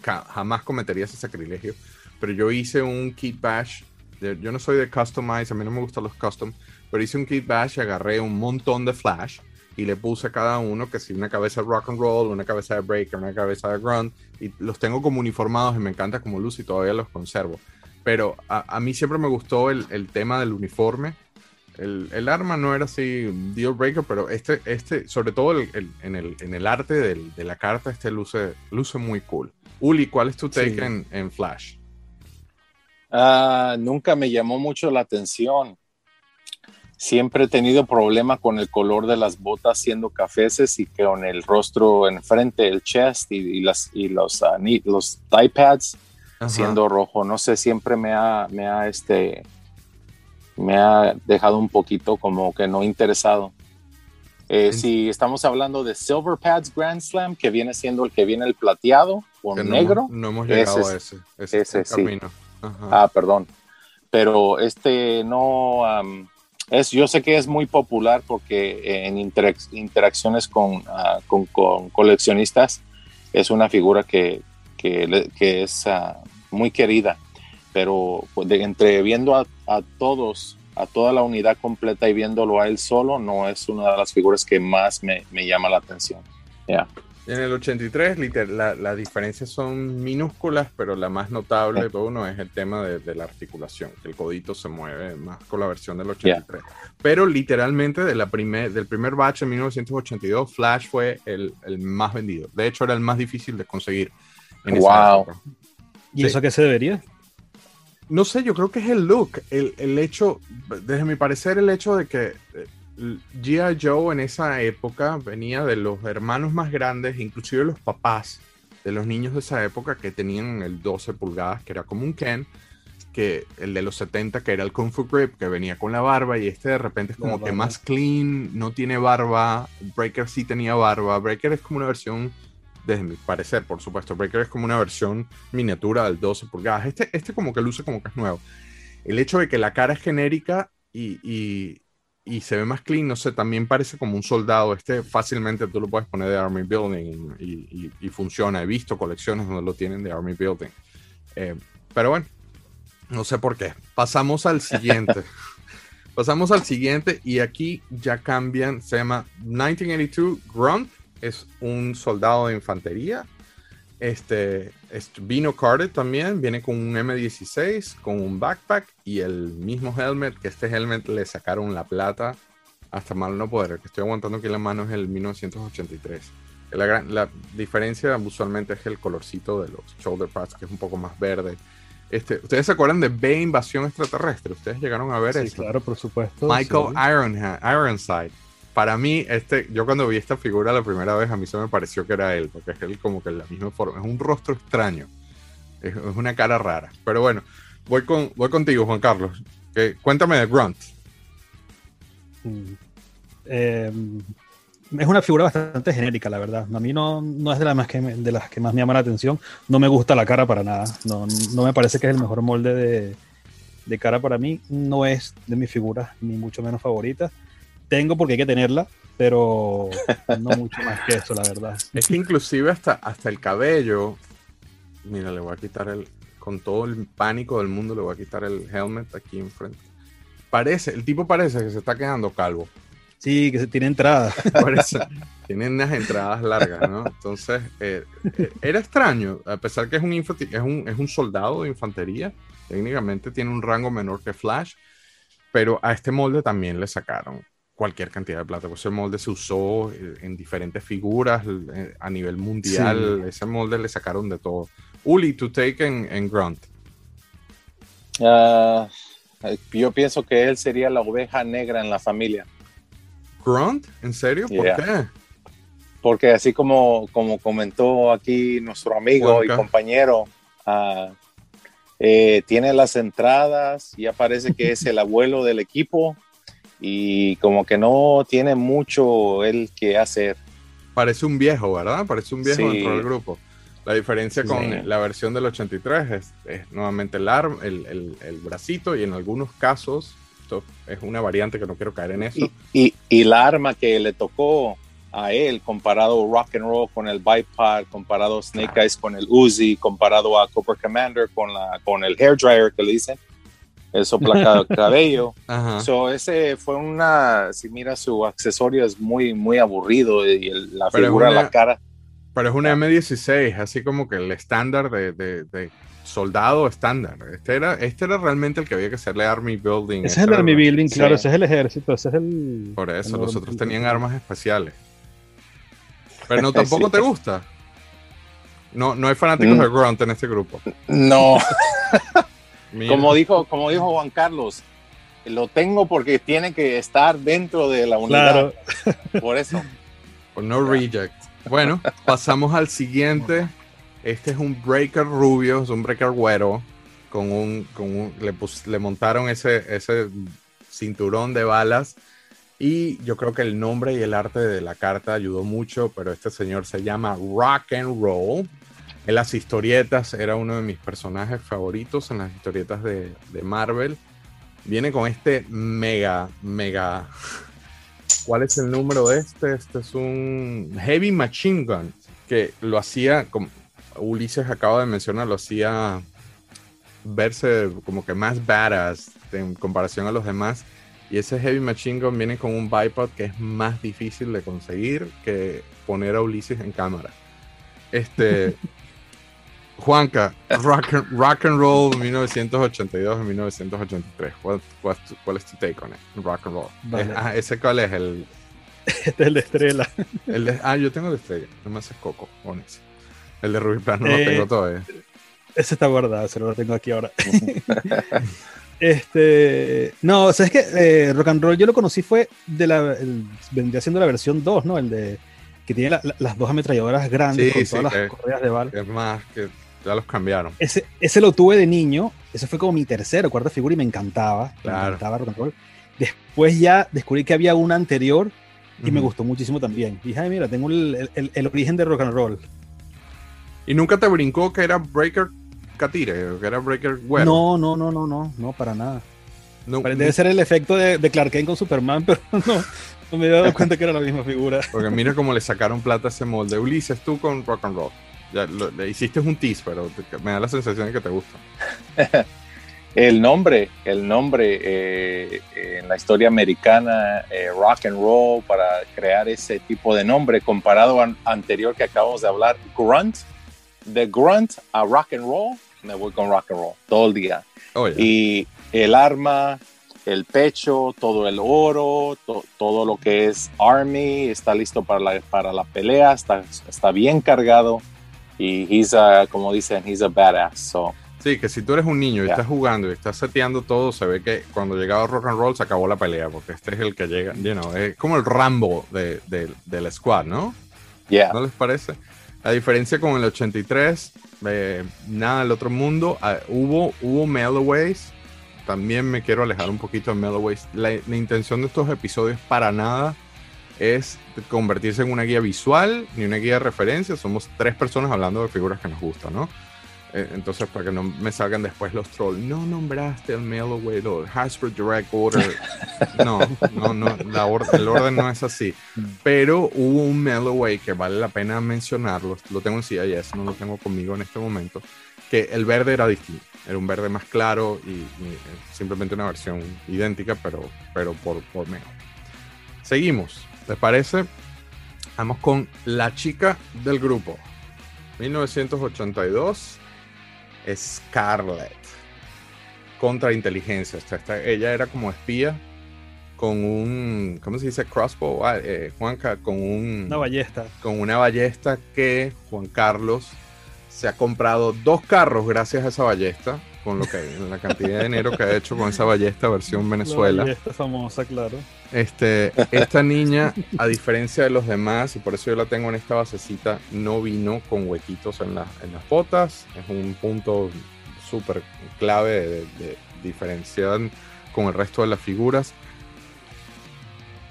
jamás cometería ese sacrilegio, pero yo hice un kit bash. yo no soy de customize, a mí no me gustan los custom, pero hice un kit bash y agarré un montón de flash y le puse a cada uno que si una cabeza de rock and roll, una cabeza de breaker, una cabeza de grunt, y los tengo como uniformados y me encanta como luz y todavía los conservo. Pero a, mí siempre me gustó el, el tema del uniforme el, arma no era así deal breaker, pero este, este sobre todo en, el, arte de la carta, este luce, luce muy cool. Uli, ¿cuál es tu take en, Flash? Ah, nunca me llamó mucho la atención. Siempre he tenido problema con el color de las botas siendo cafeces y con el rostro enfrente, el chest y, las, y los, uh, los thigh pads siendo rojo. No sé, siempre me ha, me ha este, me ha dejado un poquito como que no interesado. Eh, si estamos hablando de Silver Pads Grand Slam, que viene siendo el que viene el plateado o negro. No hemos llegado a ese. Ese, sí. Ah, perdón. Pero este no. Es, yo sé que es muy popular porque en interacciones con, ah, con, coleccionistas es una figura que, que, es ah, muy querida pero pues, entre viendo a, todos, a toda la unidad completa y viéndolo a él solo, no es una de las figuras que más me, llama la atención. En el 83 la, las diferencias son minúsculas, pero la más notable de todo uno es el tema de, la articulación, que el codito se mueve más con la versión del 83. Pero literalmente de la primer, del primer batch en 1982, Flash fue el, más vendido. De hecho, era el más difícil de conseguir. En wow. ¿Y eso a qué se debería? no sé, yo creo que es el look, el, hecho, desde mi parecer, el hecho de que eh, G.I. Joe en esa época venía de los hermanos más grandes, inclusive los papás de los niños de esa época que tenían el 12 pulgadas, que era como un Ken, que el de los 70, que era el Kung Fu Grip, que venía con la barba, y este de repente es como que más clean, no tiene barba, Breaker sí tenía barba, Breaker es como una versión desde mi parecer, por supuesto. Breaker es como una versión miniatura del 12 pulgadas. Este, este como que luce como que es nuevo. El hecho de que la cara es genérica y, y se ve más clean, no sé, también parece como un soldado. Este fácilmente tú lo puedes poner de Army Building y, y- y funciona. He visto colecciones donde lo tienen de Army Building. Eh, pero bueno, no sé por qué. Pasamos al siguiente. Pasamos al siguiente y aquí ya cambian. Se llama 1982 Grunt. Es un soldado de infantería. Este, es vino carded también. Viene con un M16, con un backpack y el mismo helmet. Que este helmet le sacaron la plata hasta mal no poder. El que estoy aguantando aquí en la mano es el 1983. La, gran- la diferencia usualmente es el colorcito de los shoulder pads, que es un poco más verde. Este, ¿Ustedes se acuerdan de B Invasión Extraterrestre? ¿Ustedes llegaron a ver Sí, eso? claro, por supuesto. Michael sí. Ironside. Para mí, este, yo cuando vi esta figura la primera vez, a mí se me pareció que era él, porque es él como que la misma forma. Es un rostro extraño. Es, una cara rara. Pero bueno, voy, con, voy contigo, Juan Carlos. Que- cuéntame de Grunt. Mm. Eh, es una figura bastante genérica, la verdad. A mí no, no es de las, más que de las que más me llama la atención. No me gusta la cara para nada. No, no me parece que es el mejor molde de, de cara para mí. No es de mis figuras, ni mucho menos favorita. Tengo porque hay que tenerla, pero no mucho más que eso, la verdad. Es que inclusive hasta, hasta el cabello. Mira, le voy a quitar el. Con todo el pánico del mundo, le voy a quitar el helmet aquí enfrente. Parece, el tipo parece que se está quedando calvo. Sí, que se tiene entrada. Parece, tiene unas entradas largas, ¿no? Entonces, eh, eh, era extraño, a pesar que es un, es, un, es un soldado de infantería, técnicamente tiene un rango menor que Flash, pero a este molde también le sacaron cualquier cantidad de plata, pues ese molde se usó eh, en diferentes figuras eh, a nivel mundial, ese molde le sacaron de todo. Uli, tu take en, en Grunt. Ah, yo pienso que él sería la oveja negra en la familia. ¿Grunt? ¿En serio? ¿Por Yeah. qué? Porque así como, como comentó aquí nuestro amigo y compañero, ah, eh, tiene las entradas, ya parece que es el abuelo del equipo y como que no tiene mucho él que hacer. Parece un viejo, ¿verdad? Parece un viejo Sí. dentro del grupo. La diferencia con Sí. la versión del 83 es, es nuevamente el, arm, el, el- el bracito y en algunos casos, esto es una variante que no quiero caer en eso, Y, y, y la arma que le tocó a él, comparado rock and roll con el bipod, comparado Snake Eyes con el Uzi, comparado a Cobra Commander con, la, con el hair dryer que le dicen, el soplaca cabello. Ajá. So, ese fue una, si mira su accesorio es muy, muy aburrido y el- la Pero figura, una- la cara. pero es una M16, así como que el estándar de, de- de soldado estándar. Este era, este era realmente el que había que hacerle Army Building. Ese es Este el Army Building, Sí. claro, ese es el ejército, ese es el... Por eso, el- los otros tenían armas especiales. Pero no, tampoco Sí. te gusta. No, no hay fanáticos Mm. de Grunt en este grupo. No, Mira. como dijo, como dijo Juan Carlos, lo tengo porque tiene que estar dentro de la unidad. Claro, Por eso. Por no reject. Bueno, pasamos al siguiente. Este es un breaker rubio, es un breaker güero. Con un, con un- le, pus- le montaron ese, ese cinturón de balas. Y yo creo que el nombre y el arte de la carta ayudó mucho, pero este señor se llama Rock and Roll. En las historietas era uno de mis personajes favoritos en las historietas de, de Marvel. Viene con este mega, mega ¿Cuál es el número de este? Este es un Heavy Machine Gun, que lo hacía, como Ulises acaba de mencionar, lo hacía verse como que más badass en comparación a los demás. Y ese Heavy Machine Gun viene con un bipod que es más difícil de conseguir que poner a Ulises en cámara. Este. Juanca, rock and, rock and Roll 1982 y 1983. What- what's tu- ¿Cuál es tu take on it? Rock and Roll. Vale. Ah, ¿Ese cuál es? El, este es el de Estrella. el de- ah, yo tengo el de estrella. No me haces coco con ese. El de Ruby Plan no lo Eh, tengo todavía. Ese está guardado, se lo tengo aquí ahora. este, no, o sea, es que eh, Rock and Roll yo lo conocí fue de la, el- vendría siendo la versión 2, ¿no? El de que tiene la- la- las dos ametralladoras grandes Sí, con sí, todas las correas de bala. Es más, que ya los cambiaron. Ese, ese lo tuve de niño, ese fue como mi tercera o cuarta figura y me encantaba. Claro. Me encantaba Rock and Roll. Después ya descubrí que había una anterior y me gustó muchísimo también. Dije, ay, mira, tengo el, el- el origen de Rock and Roll. ¿Y nunca te brincó que era Breaker Catire? o Que era Breaker Güero. No, no, no, no, no, no, para nada. No, Debe ser el efecto de, de Clark Kent con Superman, pero no, no me había dado cuenta que era la misma figura. Porque mira cómo le sacaron plata a ese molde. Ulises, tú con rock and roll. Ya lo- le hiciste un tease, pero te- me da la sensación de que te gusta. El nombre, el nombre eh, en la historia americana, eh, rock and roll, para crear ese tipo de nombre comparado al anterior que acabamos de hablar, grunt, de grunt a rock and roll, me voy con rock and roll todo el día. Oye, Y el arma, el pecho, todo el oro, to- todo lo que es Army, está listo para la, para la pelea, está, está bien cargado. Y he's a, como dicen, he's a badass. So, sí, que si tú eres un niño y Ya. estás jugando y estás seteando todo, se ve que cuando llegaba rock and roll se acabó la pelea, porque este es el que llega, you know, es como el Rambo de, de- del squad, ¿no? yeah. ¿No les parece? La diferencia con el 83, eh, nada del otro mundo. ah, hubo, hubo Melloways. También me quiero alejar un poquito de Melloways. La, la intención de estos episodios para nada es convertirse en una guía visual ni una guía de referencia. Somos tres personas hablando de figuras que nos gustan, ¿no? Eh, Entonces, para que no me salgan después los trolls, no nombraste el Melloway o el Hasbro Direct Order. No, no, no, la or- el orden no es así. Pero hubo un Melloway que vale la pena mencionarlo. Lo tengo en CIS, no lo tengo conmigo en este momento. Que el verde era distinto. Era un verde más claro y, y, eh, simplemente una versión idéntica, pero, pero por, por menos. Seguimos. ¿Les parece? Vamos con la chica del grupo. 1982. Scarlett. Contrainteligencia. O sea, esta- ella era como espía con un. ¿Cómo se dice? Crossbow. Ah, eh, Juanca, con un. Una ballesta. con una ballesta que Juan Carlos se ha comprado dos carros gracias a esa ballesta. Con lo que la cantidad de dinero que ha hecho con esa ballesta versión Venezuela. La ballesta famosa, claro. Este, esta niña, a diferencia de los demás, y por eso yo la tengo en esta basecita, no vino con huequitos en, la- en las botas. Es un punto súper clave de, de diferenciar con el resto de las figuras.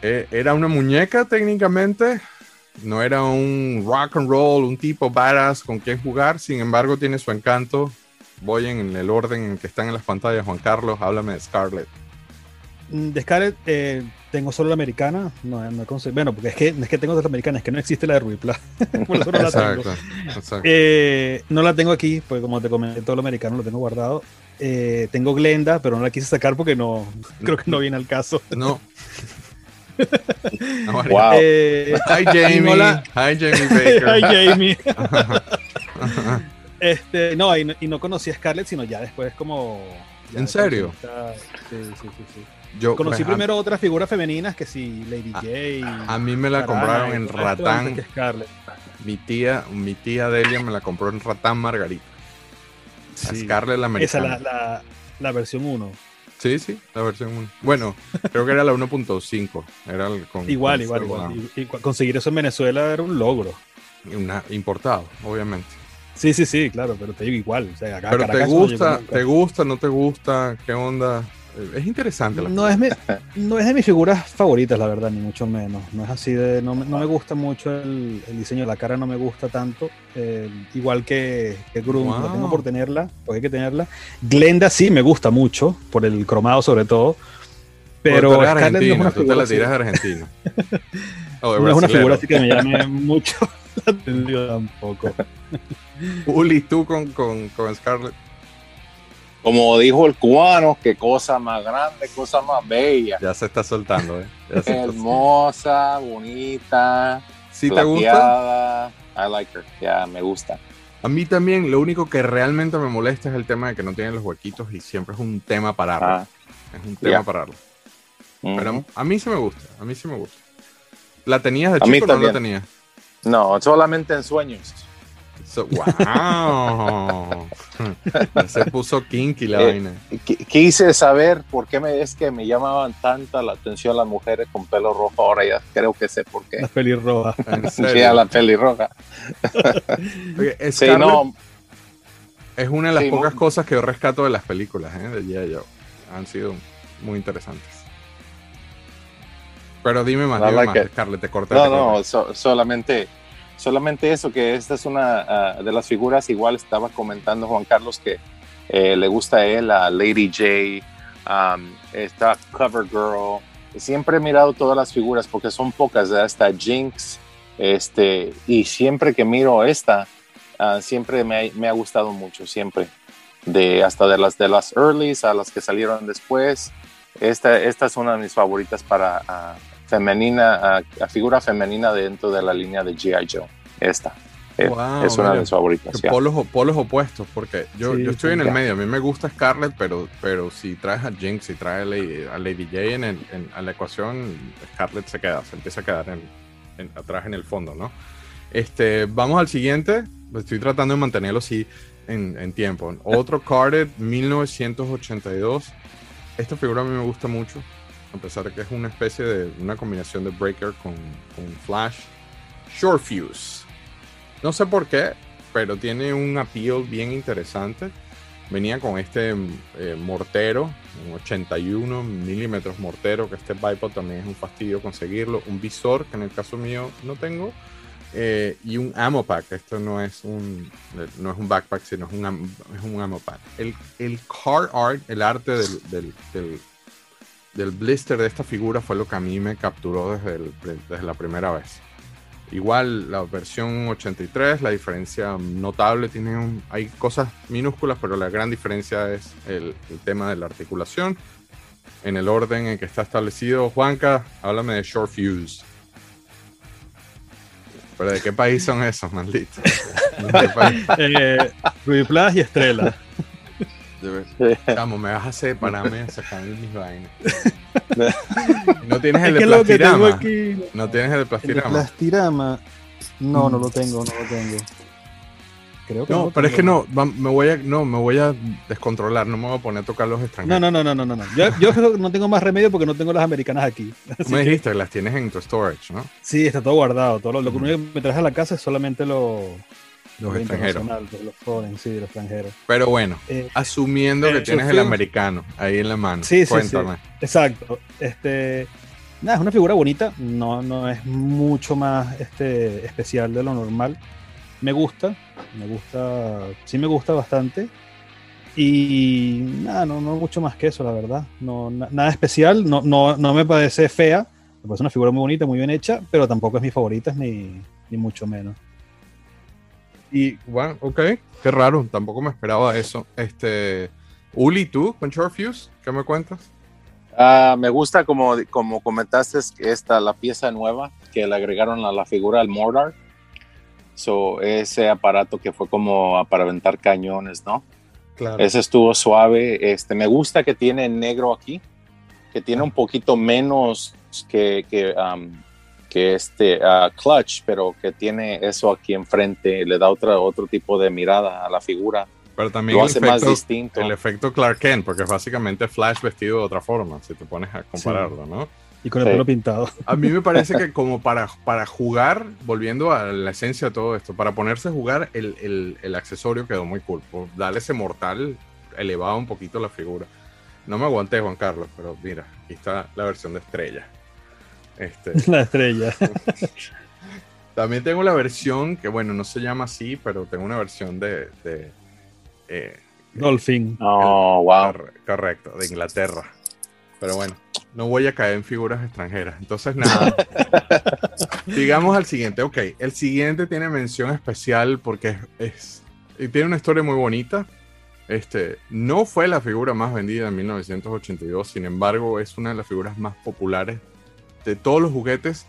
Eh, era una muñeca técnicamente, no era un rock and roll, un tipo badass con quien jugar, sin embargo tiene su encanto. Voy en el orden en que están en las pantallas, Juan Carlos, háblame de Scarlett. Mm, De Scarlett eh, tengo solo la americana. No, no he conseguido- Bueno, porque es que no es que tengo otra americana, es que no existe la de Ruipla. Por eso no la tengo. Exacto, exacto. Eh, no la tengo aquí, porque como te comenté, todo lo americano lo tengo guardado. Eh, tengo Glenda, pero no la quise sacar porque no creo que no viene al caso. No. No. Wow. Eh, Hi Jamie. la- Hi Jamie Baker. Ay, Jamie. Este, no, y no, y no conocí a Scarlett, sino ya después como... ya ¿En serio? Sí, sí, sí, sí. Yo, Conocí a- primero otras figuras femeninas que sí, Lady J. A mí me la compraron en Ratán. que. Mi tía, mi tía Delia me la compró en Ratán Margarita. A. Scarlett la Esa, americana. la, la, la versión 1. Sí, sí, la versión 1. Bueno, creo que era la 1.5. Era el con, Igual, con igual, este igual. Y, y conseguir eso en Venezuela era un logro. Una, importado, obviamente. Sí, sí, sí, claro, pero te digo igual. O sea, acá Pero te Caracas no gusta, nunca. te gusta, no te gusta, ¿qué onda? Eh, Es interesante. la No es, mi- no es de mis figuras favoritas, la verdad, ni mucho menos. No es así de. No, me- no me gusta mucho el, el diseño de la cara, no me gusta tanto. eh, igual que, que la Wow. tengo por tenerla, porque hay que tenerla. Glenda sí me gusta mucho, por el cromado sobre todo. Pero no tú te la tiras de argentina. No es una figura así que me llame mucho la atención tampoco. Uli, tú con, con, con Scarlett. Como dijo el cubano, qué cosa más grande, cosa más bella. Ya se está soltando, ¿eh? Está- Hermosa, bonita, ¿Sí te gusta? I like her. Ya, me gusta. A mí también, lo único que realmente me molesta es el tema de que no tienen los huequitos y siempre es un tema pararlo. Ah, es un tema ya. pararlo. Pero a mí sí me gusta, a mí sí me gusta. ¿La tenías de A mí chico o no la también. tenías? No, solamente en sueños. So- ¡Wow! Se puso kinky la Eh, vaina. Qu- Quise saber por qué me, es que me llamaban tanta la atención las mujeres con pelo rojo. Ahora ya creo que sé por qué. Las pelirrojas. En Sí, a la pelirroja. Sí, no, es una de las sí, pocas cosas que yo rescato de las películas ¿eh? de G.I. Joe. Han sido muy interesantes. Pero dime más, dime like más. Scarlett, te corté. no, te corté. no, so- solamente, solamente eso, que esta es una ah, de las figuras, igual estaba comentando Juan Carlos que eh, le gusta a él, a Lady J, um, está Cover Girl. Siempre he mirado todas las figuras porque son pocas, está Jinx, este, y siempre que miro esta, ah, siempre me, me ha gustado mucho, siempre. De, hasta de las de las earlys a las que salieron después. Esta, esta es una de mis favoritas para ah, femenina, ah, figura femenina dentro de la línea de G.I. Joe. Esta. Eh, Wow, es una mira, de mis favoritas. polos, polos opuestos, porque yo, Sí, yo estoy en el ya. medio. A mí me gusta Scarlett, pero, pero si traes a Jinx, si traes a Lady, a Lady J en, el- en- a la ecuación, Scarlett se queda, se empieza a quedar en- en- atrás en el fondo, ¿no? Este, vamos al siguiente. Estoy tratando de mantenerlo así en, en tiempo. Otro Carded 1982. Esta figura a mí me gusta mucho, a pesar de que es una especie de una combinación de Breaker con, con Flash. Short Fuse. No sé por qué, pero tiene un appeal bien interesante. Venía con este eh, mortero, un 81 milímetros mortero, que este bipod también es un fastidio conseguirlo. Un visor, que en el caso mío no tengo. eh, y un ammo pack. Esto no es un, no es un backpack, sino es un, es un ammo pack. El, el car art, el arte del, del, del, del blister de esta figura fue lo que a mí me capturó desde, el- desde la primera vez. Igual la versión 83, la diferencia notable, tiene un- hay cosas minúsculas, pero la gran diferencia es el, el tema de la articulación. En el orden en que está establecido, Juanca, háblame de Short Fuse. ¿Pero de qué país son esos, maldito? ¿De qué país? Eh, y Estrella. Chamo, me vas a hacer pararme a sacar mis vainas. No tienes el Es de plastirama. aquí. No tienes el de El de plastirama. No, no lo tengo, no lo tengo. Creo que No, lo pero es que no, va- me voy a, no, me voy a descontrolar, no me voy a poner a tocar los No, extranjeros. no, no, no, no, no. no. Yo, yo creo que no tengo más remedio porque no tengo las americanas aquí. Tú me dijiste que las tienes en tu storage, ¿no? Sí, está todo guardado. Todo lo, lo que único que me traje a la casa es solamente lo, Los lo extranjeros. los foreign, sí, los extranjeros. Pero bueno, Eh, asumiendo eh, que tienes el americano ahí en la mano. Sí, sí, sí. Cuéntame. Exacto. Este, nada, es una figura bonita. No, no es mucho más este, especial de lo normal. Me gusta, me gusta, sí me gusta bastante. Y nada, no, no mucho más que eso, la verdad. No, na- nada especial, no, no, no me parece fea. Me parece una figura muy bonita, muy bien hecha, pero tampoco es mi favorita, ni, ni mucho menos. Y bueno, ok, qué raro, tampoco me esperaba eso. Este, Uli, ¿tú con Short Fuse? ¿Qué me cuentas? Ah, me gusta como, como comentaste esta la pieza nueva que le agregaron a la figura al Mordar. So, ese aparato que fue como para aventar cañones, ¿no? Claro. Ese estuvo suave. Este, me gusta que tiene negro aquí, que tiene un poquito menos que, que, um, que este ah, clutch, pero que tiene eso aquí enfrente, le da otra, otro tipo de mirada a la figura. Pero también Lo hace más distinto. el efecto Clark Kent, porque es básicamente Flash vestido de otra forma, si te pones a compararlo, ¿no? Y con el Sí. pelo pintado. A mí me parece que como para, para jugar, volviendo a la esencia de todo esto, para ponerse a jugar, el, el- el accesorio quedó muy cool. Por darle ese mortal elevado un poquito la figura. No me aguanté, Juan Carlos, pero mira, aquí está la versión de estrella. Este, La estrella. también tengo la versión que, bueno, no se llama así, pero tengo una versión de... de, eh, Dolphin. Oh, wow. Corre- correcto, de Inglaterra. Pero bueno, no voy a caer en figuras extranjeras. Entonces, nada. Sigamos al siguiente. Ok, el siguiente tiene mención especial porque es, es- y tiene una historia muy bonita. Este, no fue la figura más vendida en 1982, sin embargo, es una de las figuras más populares de todos los juguetes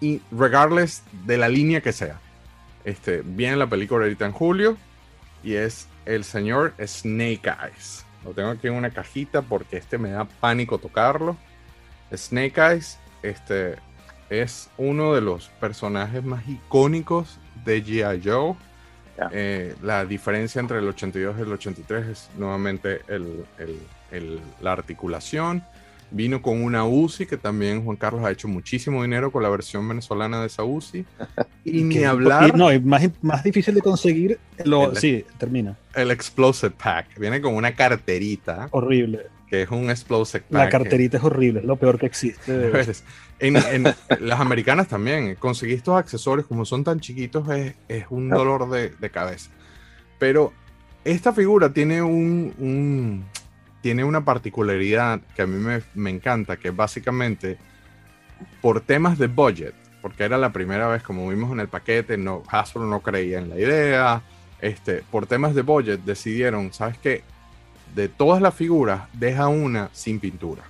y regardless de la línea que sea. Este, viene la película ahorita en julio y es el señor Snake Eyes. Lo tengo aquí en una cajita porque este me da pánico tocarlo. Snake Eyes este, es uno de los personajes más icónicos de G.I. Joe. Eh, la diferencia entre el 82 y el 83 es nuevamente el- el- el- la articulación. Vino con una UCI que también Juan Carlos ha hecho muchísimo dinero con la versión venezolana de esa UCI. Y ni hablar y no, y más, más difícil de conseguir. Lo, El- sí, termina. el Explosive Pack. Viene con una carterita Horrible. que es un Explosive Pack. La carterita es horrible, es lo peor que existe. de. Pues, En, en las americanas también, conseguir estos accesorios como son tan chiquitos es, es un dolor de, de cabeza. Pero esta figura tiene un, un- tiene una particularidad que a mí me, me encanta, que básicamente por temas de budget, porque era la primera vez, como vimos en el paquete, no, Hasbro no creía en la idea, este, por temas de budget decidieron, ¿sabes qué? De todas las figuras, deja una sin pintura.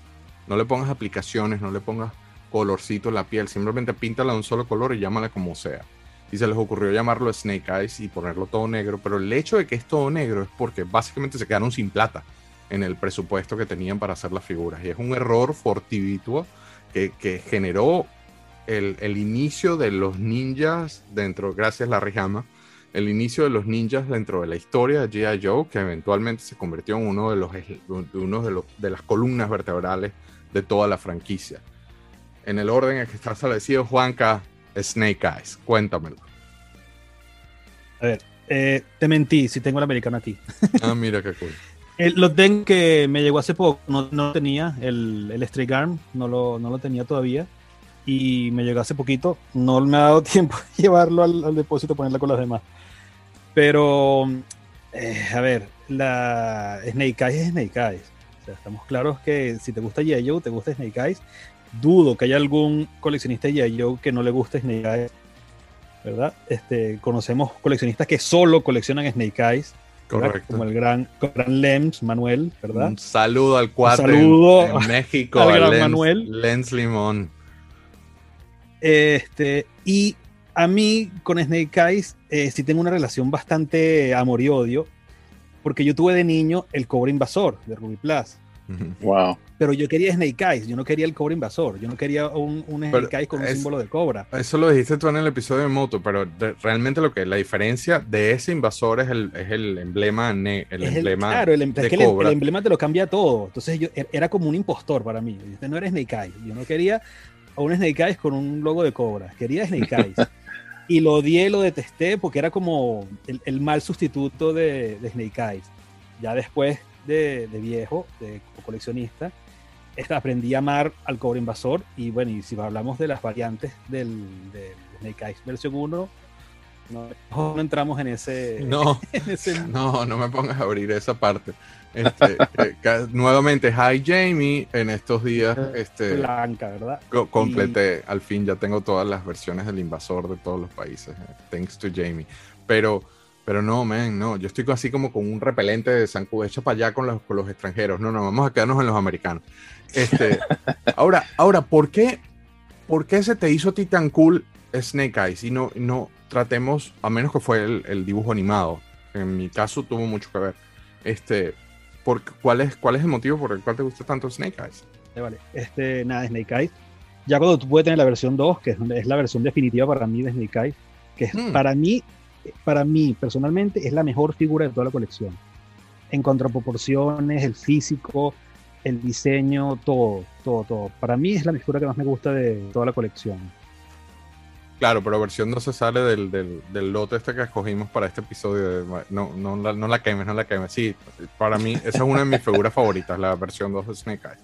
No le pongas aplicaciones, no le pongas colorcito en la piel, simplemente píntala de un solo color y llámala como sea. Y se les ocurrió llamarlo Snake Eyes y ponerlo todo negro, pero el hecho de que es todo negro es porque básicamente se quedaron sin plata en el presupuesto que tenían para hacer las figuras. Y es un error fortuito que, que generó el, el, inicio de los ninjas dentro, gracias a la Rijama, el inicio de los ninjas dentro de la historia de G.I. Joe, que eventualmente se convirtió en uno de, los, uno de, los, de las columnas vertebrales de toda la franquicia. En el orden en que está establecido, Juanca, Snake Eyes, cuéntamelo. A ver, eh, te mentí, si tengo el americano aquí. Ah, mira qué cool. El, lo tengo que me llegó hace poco, no, no tenía el, el Strike Arm, no lo, no lo tenía todavía. Y me llegó hace poquito, no me ha dado tiempo de llevarlo al, al depósito, ponerla con los demás. Pero, eh, a ver, la Snake Eyes es Snake Eyes. O sea, estamos claros que si te gusta G.I. Joe, te gusta Snake Eyes. Dudo que haya algún coleccionista de que no le guste Snake Eyes. ¿Verdad? Este, conocemos coleccionistas que solo coleccionan Snake Eyes. Correcto. Como el gran, gran Lems, Manuel, ¿verdad? Un saludo al cuate Un saludo en, en México, al gran Lens, Manuel. Lens Limón. Este, y a mí con Snake Eyes eh, sí tengo una relación bastante amor y odio, porque yo tuve de niño el cobre invasor de Ruby Plus. Wow. Pero yo quería Snake Eyes, yo no quería el cobre invasor, yo no quería un, un Snake Pero Eyes con un es- símbolo de cobra. Eso lo dijiste tú en el episodio de Moto, pero de- realmente lo que la diferencia de ese invasor es el, es el emblema, ne- el Es el- emblema claro, el, de es que el, em- cobra. el emblema te lo cambia todo. Entonces yo er- era como un impostor para mí. Este no era Snake Eyes. Yo no quería a un Snake Eyes con un logo de cobra. Quería Snake Eyes. y lo odié, lo detesté porque era como el, el mal sustituto de, de Snake Eyes. Ya después de, de viejo, de coleccionista, esta- aprendí a amar al cobre invasor. Y bueno, y si hablamos de las variantes del, del Snake Eyes versión 1, no, no entramos en ese, No, en ese no, no me pongas a abrir esa parte. Este, eh, nuevamente, hi Jamie, en estos días este, blanca, ¿verdad? co- completé, al fin ya tengo todas las versiones del invasor de todos los países, eh, thanks to Jamie. Pero, pero no, man, no, yo estoy así como con un repelente de zancudo, hecho para allá con los, con los extranjeros. No, no, vamos a quedarnos en los americanos. Este, ahora, ahora, ¿por qué, ¿por qué se te hizo a ti tan cool Snake Eyes y no, no tratemos, a menos que fue el, el dibujo animado? En mi caso tuvo mucho que ver. Este, por, ¿cuál, es, ¿Cuál es el motivo por el cual te gusta tanto Snake Eyes? Eh, Vale, este, nada, Snake Eyes. Ya cuando tú puedes tener la versión 2, que es, la versión definitiva para mí de Snake Eyes, que es Mm. para mí, para mí personalmente, es la mejor figura de toda la colección. En cuanto a proporciones, el físico, el diseño, todo, todo, todo. Para mí es la figura que más me gusta de toda la colección. Claro, pero versión no se sale del, del, del lote este que escogimos para este episodio. de- no, no, la, no la quemes, no la quemes. Sí, para mí, esa es una de mis figuras favoritas, la versión 2 de Snake Eyes.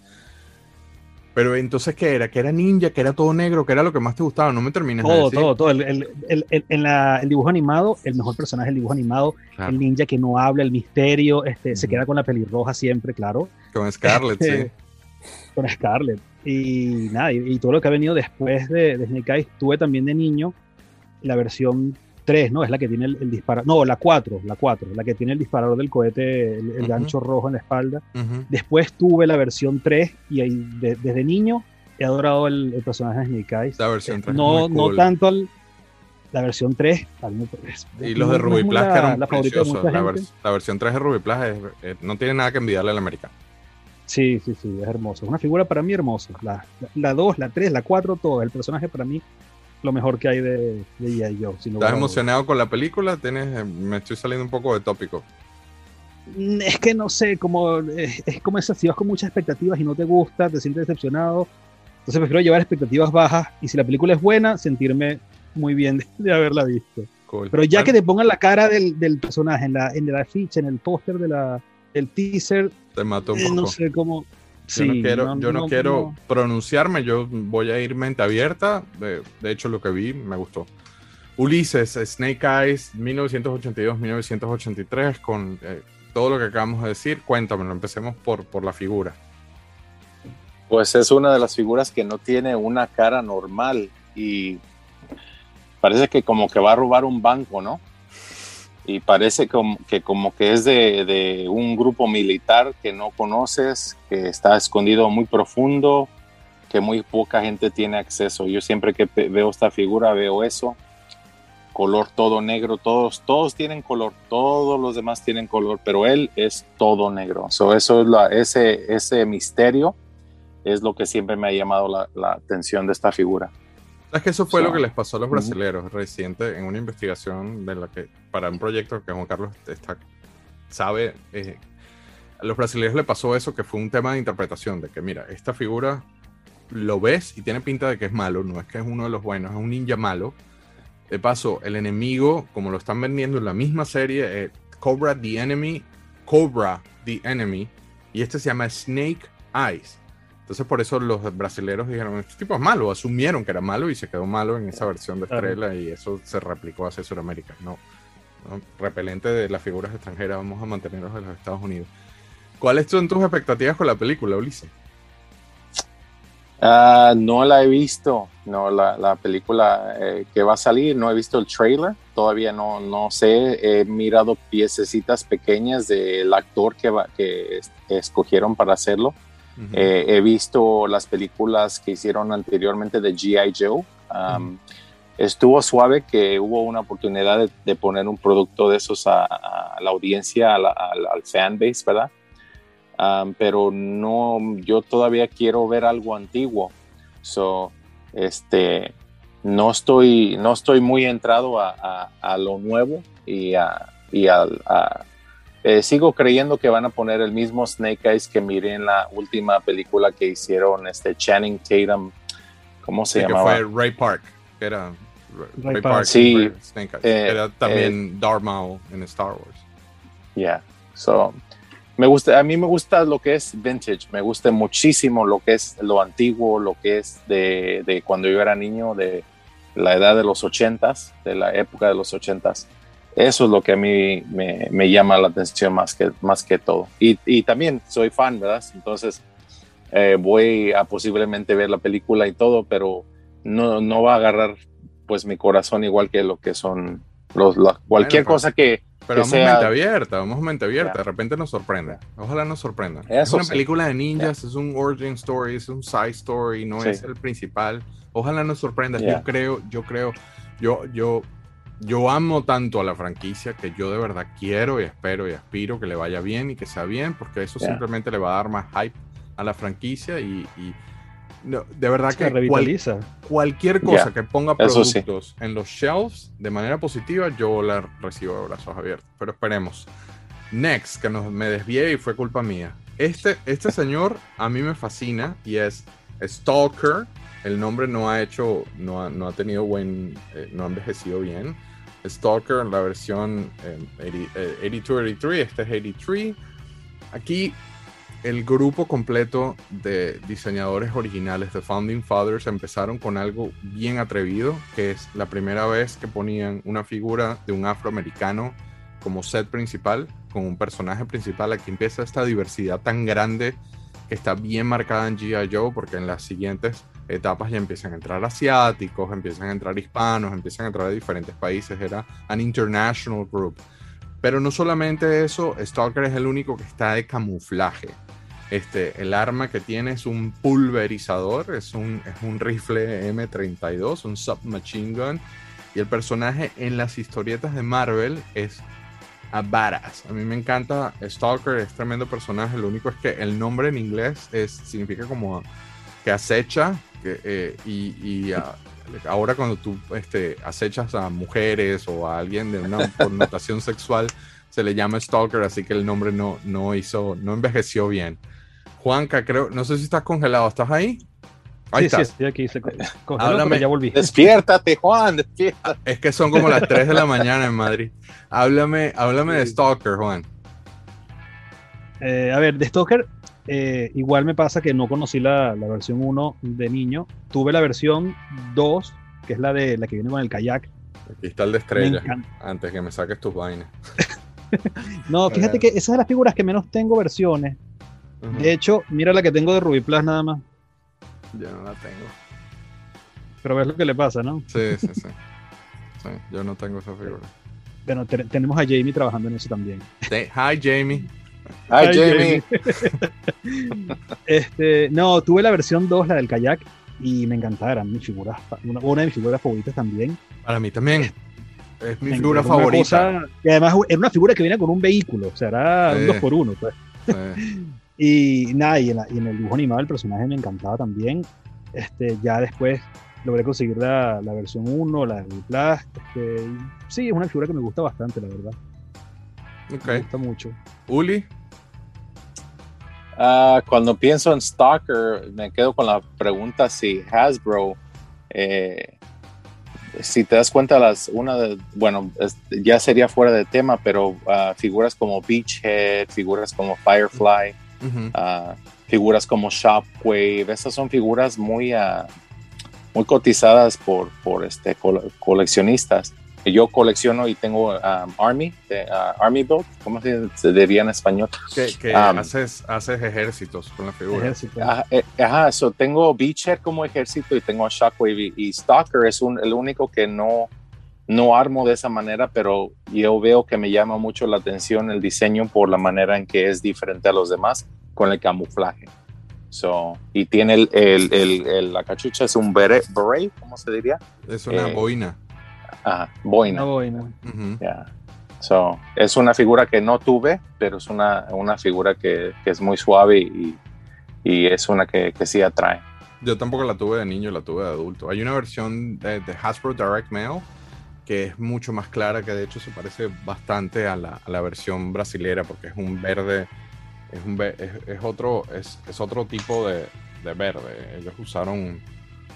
Pero entonces, ¿qué era? ¿Que era ninja? ¿Que era todo negro? ¿Que era lo que más te gustaba? No me termines de Todo, decir. todo, todo. El, el- el- el- en la- el dibujo animado, el mejor personaje del dibujo animado, Claro, el ninja que no habla, el misterio, este, se queda con la pelirroja siempre, claro. Con Scarlett, sí. Con Scarlett. Y nada, y, y todo lo que ha venido después de, de Snake Eyes, tuve también de niño la versión 3, ¿no? Es la que tiene el, el disparador. No, la 4, la 4, la que tiene el disparador del cohete, el, el Ujú. gancho rojo en la espalda. Ujú. Después tuve la versión 3 y ahí, de- desde niño he adorado el, el personaje de Snake Eyes. La versión 3 no, es muy no cool. tanto al- la versión 3. a mí me- es- Y los de no- no Ruby Plus la- que eran la preciosos. La, vers- la versión 3 de Ruby Plus es- eh, no tiene nada que envidiarle al americano. Sí, sí, sí, es hermoso. Es una figura para mí hermosa. La, la 2, la 3, la 4, todo. El personaje para mí lo mejor que hay de, de G.I. Joe. sin lugar ¿Estás emocionado con la película? Tienes, me estoy saliendo un poco de tópico. Mm, Es que no sé, como, es, es como esas, si vas con muchas expectativas y no te gusta, te sientes decepcionado. Entonces prefiero llevar expectativas bajas y si la película es buena, sentirme muy bien de, de haberla visto. Cool. Pero ya Bueno, que te pongan la cara del, del personaje en la, en la ficha, en el póster de la, del teaser, te mató un eh, poco. no sé cómo... Yo no quiero, yo no, quiero no. pronunciarme, yo voy a ir mente abierta. De, de hecho, lo que vi me gustó. Ulises, Snake Eyes, 1982-1983, con eh, todo lo que acabamos de decir, cuéntamelo, empecemos por, por la figura. Pues es una de las figuras que no tiene una cara normal y parece que como que va a robar un banco, ¿no? Y parece que como que es de, un grupo militar que no conoces, que está escondido muy profundo, que muy poca gente tiene acceso. Yo siempre que veo esta figura veo eso. Color todo negro, todos, todos tienen color, todos los demás tienen color, pero él es todo negro. So, eso es la, ese, ese misterio es lo que siempre me ha llamado la, la atención de esta figura. Es que eso fue lo que les pasó a los brasileros reciente en una investigación de la que para un proyecto que Juan Carlos está, sabe. eh, a los brasileños le pasó eso que fue un tema de interpretación de que mira esta figura lo ves y tiene pinta de que es malo, no es que es uno de los buenos, es un ninja malo. De paso, el enemigo, como lo están vendiendo en la misma serie, eh, Cobra the Enemy, Cobra the Enemy, y este se llama Snake Eyes. Entonces por eso los brasileros dijeron, este tipo es malo, asumieron que era malo y se quedó malo en esa versión de Claro. Estrella y eso se replicó hacia Sudamérica. No, no, repelente de las figuras extranjeras, vamos a mantenerlos en los Estados Unidos. ¿Cuáles son tus expectativas con la película, Ulises? Ah, no la he visto, no la, la película eh, que va a salir, no he visto el trailer, todavía no, no sé, he mirado piececitas pequeñas del actor que, va, que es- escogieron para hacerlo. Eh, he visto las películas que hicieron anteriormente de G.I. Joe. Um, Estuvo suave que hubo una oportunidad de, de poner un producto de esos a, a la audiencia, a la- al, al fanbase, ¿verdad? Um, pero no, yo todavía quiero ver algo antiguo. So, este, no estoy, no estoy muy entrado a, a- a lo nuevo y a, y al- a- eh, sigo creyendo que van a poner el mismo Snake Eyes que miré en la última película que hicieron, este Channing Tatum, ¿cómo se Sí, que llamaba? fue Ray Park, era Ray, Ray Park, Park. Sí. Snake Eyes, Eh, era también Darth Maul en Star Wars. Yeah. So, me gusta, a mí me gusta lo que es vintage, me gusta muchísimo lo que es lo antiguo, lo que es de, de cuando yo era niño, de la edad de los ochentas, de la época de los ochentas. Eso es lo que a mí me, me llama la atención más que, más que todo. Y, y también soy fan, ¿verdad? Entonces eh, voy a posiblemente ver la película y todo, pero no, no va a agarrar pues mi corazón igual que lo que son los, la- cualquier cosa que, Pero vamos mente abierta, vamos mente abierta. De repente nos sorprende. Ojalá nos sorprenda. es una sí. película de ninjas, es un origin story, es un side story, no Sí. es el principal. Ojalá nos sorprenda. Yo creo, yo creo, yo, yo, yo amo tanto a la franquicia que yo de verdad quiero y espero y aspiro que le vaya bien y que sea bien, porque eso simplemente le va a dar más hype a la franquicia y, y no, de verdad Se que cual- cualquier cosa que ponga sí. productos en los shelves de manera positiva, yo la recibo de brazos abiertos. Pero esperemos. Next, que nos, me desvié y fue culpa mía. Este, este señor a mí me fascina y es Stalker. El nombre no ha hecho, no ha, no ha tenido buen, eh, no ha envejecido bien. Stalker, la versión eh, 80, eh, 82-83, este es 83. Aquí el grupo completo de diseñadores originales de Founding Fathers empezaron con algo bien atrevido, que es la primera vez que ponían una figura de un afroamericano como set principal, con un personaje principal. Aquí empieza esta diversidad tan grande que está bien marcada en G.I. Joe, porque en las siguientes etapas ya empiezan a entrar asiáticos, empiezan a entrar hispanos, empiezan a entrar de diferentes países. Era an international group. Pero no solamente eso, Stalker es el único que está de camuflaje. Este, el arma que tiene es un pulverizador, es un, es un rifle M32, un submachine gun. Y el personaje en las historietas de Marvel es a badass. A mí me encanta Stalker, es tremendo personaje. Lo único es que el nombre en inglés es, significa como que acecha. Que, eh, y y, ah, ahora cuando tú este, acechas a mujeres o a alguien de una connotación sexual, se le llama Stalker, así que el nombre no, no hizo, no envejeció bien. Juanca, creo, no sé si estás congelado, ¿estás ahí? Ahí Sí, estoy aquí. Se co- congeló, Háblame. ya volví. despiértate, Juan, despiértate. Es que son como las 3 de la mañana en Madrid. Háblame, háblame de Stalker, Juan. Eh, a ver, de Stalker, eh, igual me pasa que no conocí la, la versión 1 de niño. Tuve la versión 2, que es la de la que viene con el kayak. Aquí está el de estrella, antes que me saques tus vainas. no, fíjate que esa es de las figuras que menos tengo versiones. De hecho, mira la que tengo de Ruby Plus nada más. Yo no la tengo. Pero ves lo que le pasa, ¿no? Sí, sí, sí. Sí, yo no tengo esa figura. Bueno, te- tenemos a Jamie trabajando en eso también. Hi, Jamie. Hi, Jamie. Este, no, tuve la versión 2, la del kayak, y me encantaba, eran mis figuras, una, una de mis figuras favoritas también. Para mí también. Es mi Me figura favorita. cosa- y además era una figura que viene con un vehículo, o sea, era Sí. un 2 por 1 pues. Sí. Y nada, y en, la- y en el dibujo animado el personaje me encantaba también. Este, ya después logré conseguir la, la versión 1, la de Plus. Este, sí, es una figura que me gusta bastante, la verdad. Me Ok. gusta mucho. Uli. Ah, cuando pienso en Stalker, me quedo con la pregunta si Hasbro, eh, si te das cuenta, las, una de, bueno, es- ya sería fuera de tema, pero ah, figuras como Beachhead, figuras como Firefly, ah, figuras como Shockwave, esas son figuras muy, muy cotizadas por, por este, cole- coleccionistas. Yo colecciono y tengo um, Army, de, ah, Army Build, ¿cómo se, se diría en español? Que, que Um, haces, haces ejércitos con la figura. Ejército. Ajá, eh, ajá, so tengo Beachhead como ejército y tengo a Shockwave y, y Stalker es un, el único que no, no armo de esa manera, pero yo veo que me llama mucho la atención el diseño por la manera en que es diferente a los demás con el camuflaje. So, y tiene el, el- el- el- la cachucha, es un beret, beret, ¿cómo se diría? Es una Eh, boina. Ajá, Una boina. boina. Ujú. ya. So, es una figura que no tuve, pero es una, una figura que, que es muy suave y, y es una que, que sí atrae. Yo tampoco la tuve de niño, la tuve de adulto. Hay una versión de, de Hasbro Direct Mail que es mucho más clara, que de hecho se parece bastante a la, a la versión brasilera porque es un verde, es, un, ve- es, es otro, es, es otro tipo de, de verde. Ellos usaron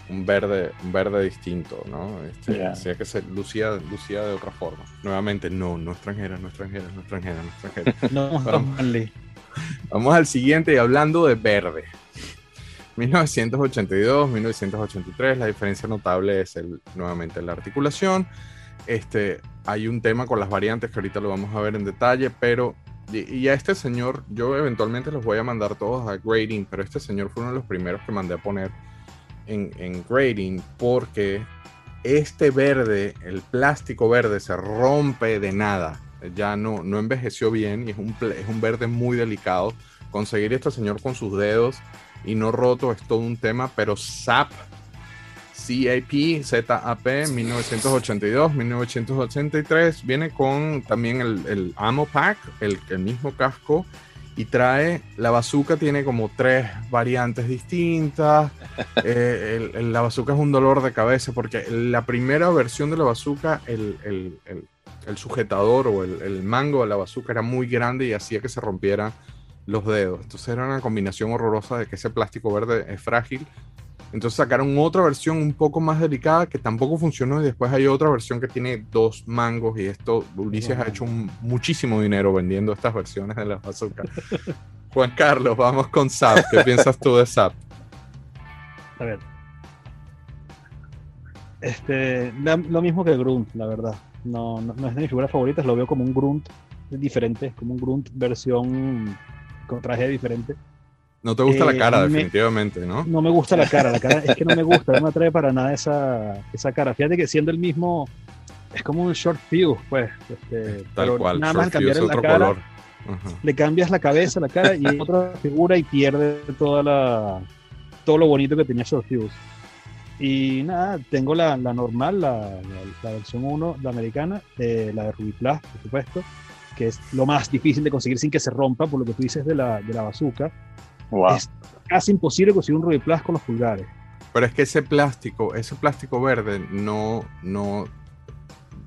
un verde, un verde distinto, ¿no? Este, Ya. Hacía que se lucía, lucía de otra forma. Nuevamente, no, no extranjera, no extranjera, no extranjera, no extranjera. No, Vamos. Vamos al siguiente y hablando de verde. 1982, 1983, la diferencia notable es el, nuevamente la articulación. Este, hay un tema con las variantes que ahorita lo vamos a ver en detalle, pero y a este señor, yo eventualmente los voy a mandar todos a grading, pero este señor fue uno de los primeros que mandé a poner en, grading porque este verde, el plástico verde, se rompe de nada. Ya no, no envejeció bien y es un, es un verde muy delicado. Conseguir este señor con sus dedos y no roto es todo un tema, pero SAP, CAP, ZAP, 1982, 1983, viene con también el, Ammo Pack, el, el mismo casco, y trae, la bazooka tiene como tres variantes distintas, eh, el- el- la bazooka es un dolor de cabeza, porque la primera versión de la bazooka, el, el- sujetador o el, el mango de la bazooka era muy grande y hacía que se rompieran los dedos. Entonces era una combinación horrorosa de que ese plástico verde es frágil. Entonces sacaron otra versión un poco más delicada que tampoco funcionó y después hay otra versión que tiene dos mangos y esto Ulises ha hecho un- muchísimo dinero vendiendo estas versiones de la bazooka. Juan Carlos, vamos con SAP. ¿Qué piensas tú de SAP? A ver. Este, la- lo mismo que el Grunt, la verdad. No, no, no es de mis figuras favoritas, lo veo como un Grunt diferente, como un Grunt versión con traje diferente. No te gusta la Eh, cara, me- definitivamente, ¿no? No me gusta la cara, la cara es que no me gusta, no me atrae para nada esa, esa cara. Fíjate que siendo el mismo, es como un short fuse, pues. Este, Tal cual. Nada más Short fuse, cambiar la otro cara, color. Ajá. le cambias la cabeza, la cara y otra figura y pierde toda la, todo lo bonito que tenía Short Fuse. Y nada, tengo la, la normal, la, la- la versión 1, la americana, eh, la de Ruby Plus, por supuesto, que es lo más difícil de conseguir sin que se rompa, por lo que tú dices de la, de la bazooka. Wow. Es casi imposible conseguir un Ruby Plus con los pulgares. Pero es que ese plástico, ese plástico verde no, no,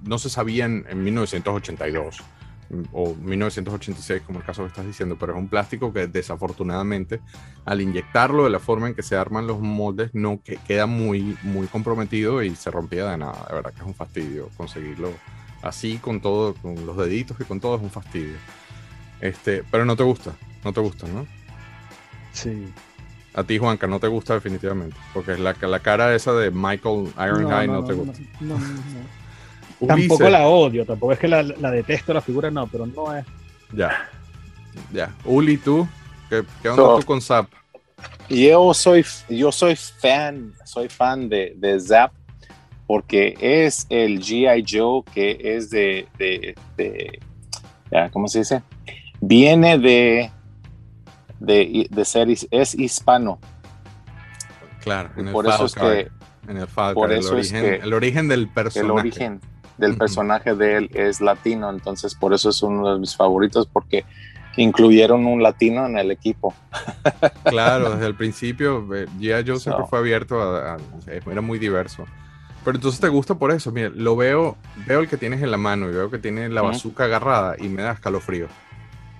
no se sabía en, en 1982 mm, o 1986, como el caso que estás diciendo, pero es un plástico que desafortunadamente al inyectarlo de la forma en que se arman los moldes no que, queda muy, muy comprometido y se rompía de nada. De verdad que es un fastidio conseguirlo así con todo, con los deditos y con todo es un fastidio. Este, pero no te gusta, no te gusta, ¿no? Sí. A ti, Juanca, no te gusta definitivamente. Porque la, la cara esa de Michael Ironhide no, te gusta. no, no, no. Tampoco Ulises. la odio, tampoco es que la, la detesto la figura, no, pero no es. Ya. Ya. Uli, tú. ¿Qué, qué onda So- tú con Zap? Yo soy, yo soy fan, soy fan de, de Zap porque es el G.I. Joe que es de, de, de- ¿cómo se dice? Viene de, de, de ser, es hispano. Claro, en el Por eso es que en el por el eso es origen, que el origen del el personaje. origen del personaje de él es latino, entonces por eso es uno de mis favoritos porque incluyeron un latino en el equipo. Claro, desde el principio eh, G.I. Joe siempre So. fue abierto a, a- era muy diverso. Pero entonces te gusta por eso, mira, lo veo, veo el que tienes en la mano y veo que tiene la bazooka agarrada y me da escalofrío.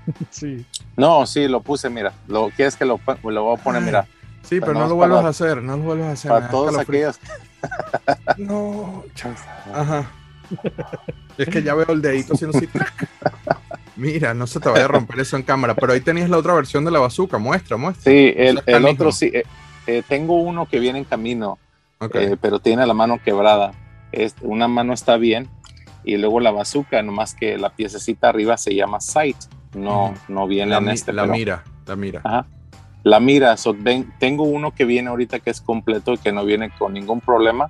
Sí. No, sí, lo puse, mira, lo quieres que lo, lo voy a poner, Ay, mira, Sí, pero Pero no lo es vuelvas para- a hacer, no lo vuelvas a hacer. para todos aquellos No, Ajá. Es que ya veo el dedito haciendo así. Mira, no se te vaya a romper eso en cámara. Pero ahí tenías la otra versión de la bazooka. Muestra, muestra. Sí, el, es otro sí. eh, eh, tengo uno que viene en camino, Ok. eh, pero tiene la mano quebrada. Es, una mano está bien y luego la bazooka, nomás que la piececita arriba se llama sight. No, no viene la, en este. la pero- mira, la mira. Ajá. La mira, so, ven- tengo uno que viene ahorita que es completo y que no viene con ningún problema.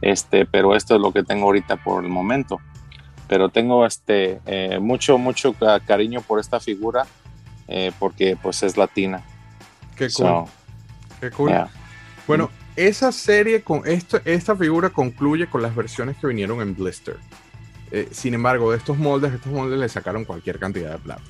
Este, pero esto es lo que tengo ahorita por el momento. Pero tengo este eh, mucho, mucho ca- cariño por esta figura eh, porque pues es latina. Qué cool. So, qué cool. yeah. Bueno, esa serie con esto, esta figura concluye con las versiones que vinieron en Blister. Eh, sin embargo, de estos moldes, estos moldes le sacaron cualquier cantidad de plata.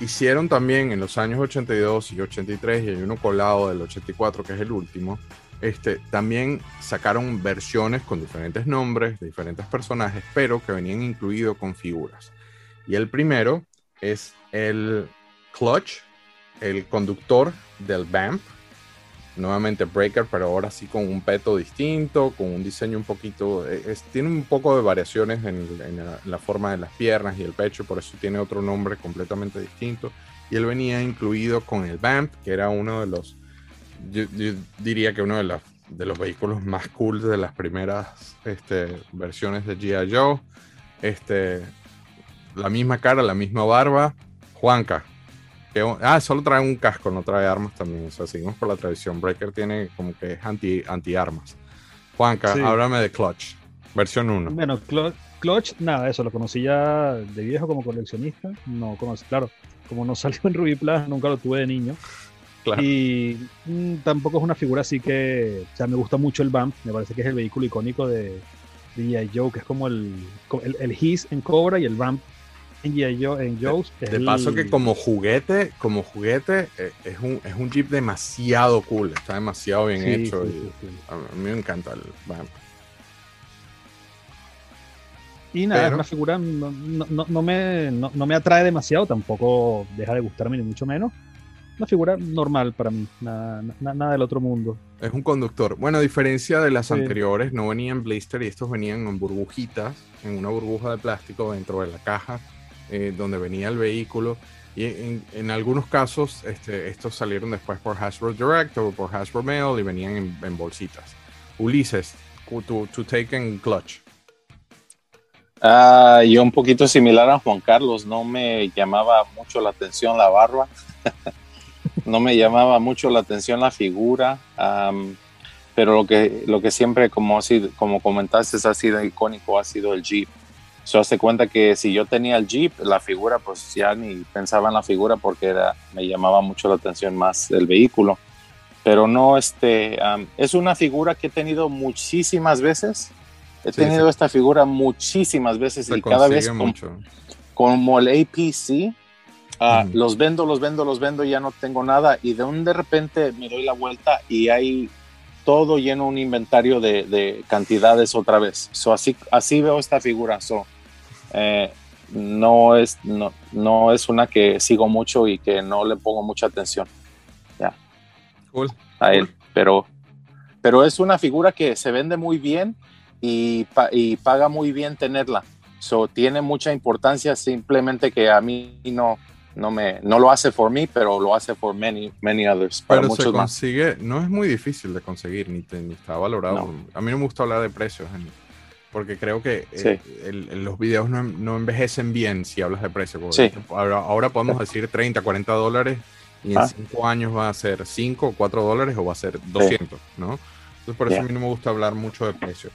Hicieron también en los años 82 y 83, y hay uno colado del 84, que es el último. Este, también sacaron versiones con diferentes nombres, de diferentes personajes, pero que venían incluidos con figuras. Y el primero es el Clutch, el conductor del Vamp, nuevamente Breaker, pero ahora sí con un peto distinto, con un diseño un poquito, eh, tiene un poco de variaciones en, la, forma de las piernas y el pecho, por eso tiene otro nombre completamente distinto. Y él venía incluido con el Vamp, que era uno de los, yo, diría que uno de, de los vehículos más cool de las primeras este, versiones de G.I. Joe. Este, la misma cara, la misma barba. Juanca, que, ah, solo trae un casco, no trae armas también. O sea, seguimos por la tradición. Breaker tiene como que es anti, anti-armas. Juanca, Sí. háblame de Clutch, versión 1. Bueno, Clo- Clutch, nada, eso, lo conocí ya de viejo como coleccionista. No conocí, claro, como no salió en Ruby Plus, nunca lo tuve de niño. Claro. Y mm, tampoco es una figura así que, o sea, me gusta mucho el Vamp, me parece que es el vehículo icónico de, de G.I. Joe, que es como el, el, el His en Cobra y el Vamp en Joe's. De el- paso que como juguete, como juguete, eh, es, un, es un Jeep demasiado cool, está demasiado bien Sí, hecho. sí, y sí, sí. A mí me encanta el. Y nada, Pero- es una figura, no, no- no- me, no, no me atrae demasiado, tampoco deja de gustarme ni mucho menos. Una figura normal para mí, nada, na- nada del otro mundo. Es un conductor. Bueno, a diferencia de las anteriores, no venían en blister y estos venían en burbujitas, en una burbuja de plástico dentro de la caja eh, donde venía el vehículo. Y en, en algunos casos, este, estos salieron después por Hasbro Direct o por Hasbro Mail y venían en, bolsitas. Ulises, tu, tu take en Clutch. Ah, yo un poquito similar a Juan Carlos, no me llamaba mucho la atención la barba, no me llamaba mucho la atención la figura, pero lo que, lo que siempre, como, como comentaste, ha sido icónico, ha sido el Jeep. Se hace cuenta que si yo tenía el Jeep, la figura, pues ya ni pensaba en la figura porque era, me llamaba mucho la atención más el vehículo. Pero no, este, am, es una figura que he tenido muchísimas veces. He Sí, tenido sí. esta figura muchísimas veces Se y cada vez mucho. como el APC, ah, Ujú. los vendo, los vendo, los vendo, ya no tengo nada y de un de repente me doy la vuelta y hay todo lleno un inventario de, de cantidades otra vez. So, así, así veo esta figura. So, eh, no, es, no, no es una que sigo mucho y que no le pongo mucha atención Cool. a él, pero, pero es una figura que se vende muy bien y, y paga muy bien tenerla. So, tiene mucha importancia, simplemente que a mí no, no, me, no lo hace por mí, pero lo hace por many, many others, para Pero se más. consigue, no es muy difícil de conseguir, ni, te- ni está valorado. No. A mí no me gusta hablar de precios en, porque creo que eh, Sí. el- el- los videos no, no envejecen bien si hablas de precio. Sí. Ahora, ahora podemos decir 30, 40 dólares y en Ah. 5 años va a ser 5 o 4 dólares o va a ser 200, ¿no? Entonces por eso Yeah. a mí no me gusta hablar mucho de precio.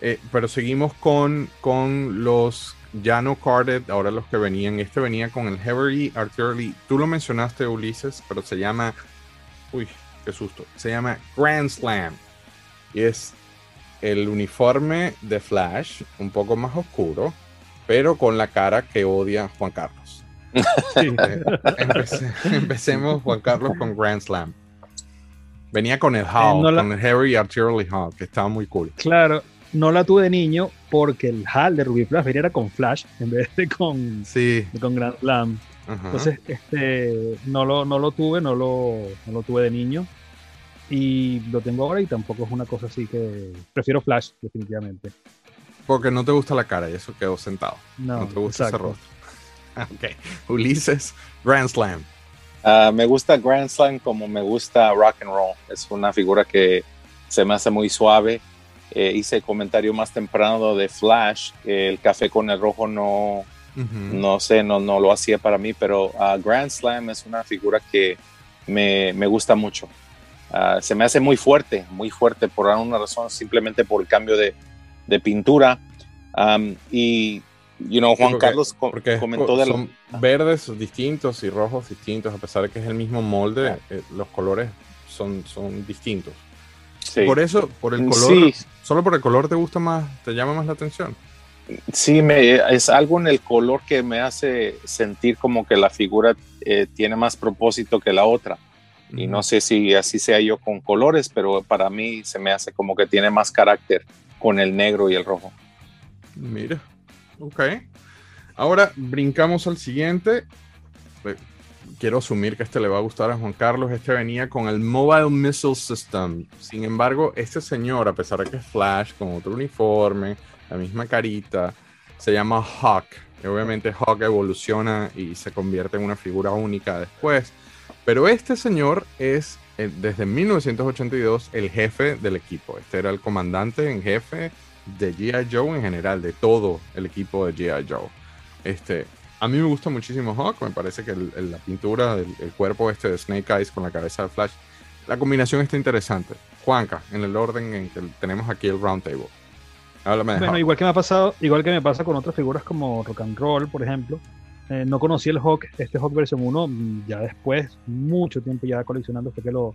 Eh, pero seguimos con, con los ya no carded, ahora los que venían. Este venía con el Heavy Artillery. Tú lo mencionaste, Ulises, pero se llama. Uy, qué susto. Se llama Grand Slam. Y es el uniforme de Flash, un poco más oscuro, pero con la cara que odia Juan Carlos. Sí. Eh, empece- empecemos, Juan Carlos, con Grand Slam. Venía con el HAL, no la- con el Heavy Artillery HAL, que estaba muy cool. Claro, no la tuve de niño porque el HAL de Ruby Flash venía era con Flash en vez de con, Sí. de con Grand Slam. ajá. Entonces, este, no lo, no lo tuve, no lo, no lo tuve de niño. Y lo tengo ahora y tampoco es una cosa así que... Prefiero Flash, definitivamente. Porque no te gusta la cara y eso quedó sentado. No, No, te gusta exacto. ese rostro. ok. Ulises, Grand Slam. Ah, me gusta Grand Slam como me gusta Rock and Roll. Es una figura que se me hace muy suave. Eh, hice el comentario más temprano de Flash, que el café con el rojo no, Ujú. no sé, no, no lo hacía para mí, pero ah, Grand Slam es una figura que me, me gusta mucho. Ah, se me hace muy fuerte, muy fuerte por alguna razón, simplemente por el cambio de, de pintura. Am, y, you know, Juan porque- Carlos co- Porque comentó de son verdes distintos y rojos distintos, a pesar de que es el mismo molde, eh, los colores son, son distintos. Sí. Por eso, por el color, Sí, solo por el color te gusta más, te llama más la atención. Sí, me, es algo en el color que me hace sentir como que la figura eh, tiene más propósito que la otra. Y no sé si así sea yo con colores, pero para mí se me hace como que tiene más carácter con el negro y el rojo. Mira, ok. Ahora brincamos al siguiente. Quiero asumir que este le va a gustar a Juan Carlos. Este venía con el Mobile Missile System. Sin embargo, este señor, a pesar de que es Flash, con otro uniforme, la misma carita, se llama Hawk. Y obviamente Hawk evoluciona y se convierte en una figura única después. Pero este señor es, eh, desde 1982, el jefe del equipo. Este era el comandante en jefe de G.I. Joe en general, de todo el equipo de G.I. Joe. Este, a mí me gusta muchísimo Hawk, me parece que el- el- la pintura del el cuerpo este de Snake Eyes con la cabeza de Flash, la combinación está interesante. Juanca, en el orden en que tenemos aquí el round table. Háblame de Bueno, Hawk. igual que me ha pasado, igual que me pasa con otras figuras como Rock and Roll, por ejemplo. Eh, no conocí el Hawk, este Hawk versión 1, mm, ya después, mucho tiempo ya coleccionando fue que lo,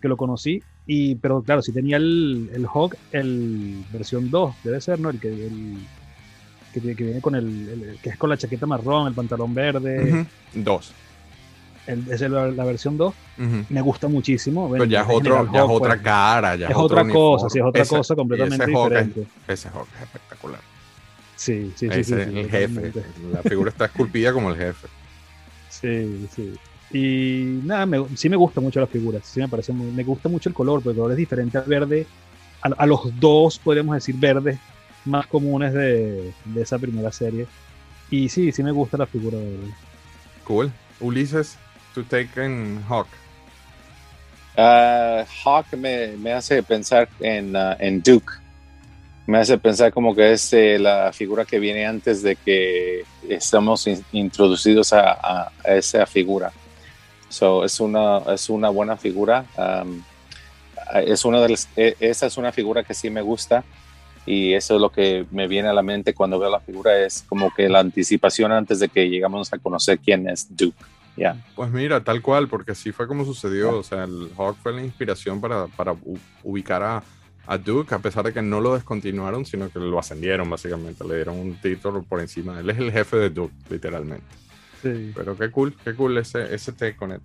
que lo conocí. Y, pero claro, sí tenía el, el Hawk, el versión 2, debe ser, ¿no? El que, el, que, viene con el, el- que es con la chaqueta marrón, el pantalón verde, Ujú, Dos. el- esa es la, la versión 2. Ujú. Me gusta muchísimo. Pero ya es, otro, ya es Hawk, otra pues, cara, ya es, otra cosa, sí, es otra Ese- cosa completamente ese Hawk es- diferente. ese Hawk es espectacular. Sí, sí, sí. Sí, es sí, el jefe. La figura está esculpida como el jefe. Sí, sí. Y nada, me- sí me gusta mucho las figuras, sí me parece muy, me gusta mucho el color, porque el color es diferente al verde, a, a los dos, podríamos decir, verdes más comunes de, de esa primera serie. Y sí, sí me gusta la figura de Cool. Ulises, to take en Hawk. Ah, Hawk me, me hace pensar en, ah, en Duke. Me hace pensar como que es eh, la figura que viene antes de que estamos in- introducidos a, a- a esa figura. So, es, una, es una buena figura. um, es una de las- e- esa es una figura que sí me gusta y eso es lo que me viene a la mente cuando veo la figura. Es como que la anticipación antes de que llegamos a conocer quién es Duke. Ya. Pues mira, tal cual, porque así fue como sucedió. O sea, el Hawk fue la inspiración para, para ubicar a, a Duke, a pesar de que no lo descontinuaron, sino que lo ascendieron básicamente. Le dieron un título por encima. Él es el jefe de Duke, literalmente. Sí. Pero qué cool, qué cool ese, ese él.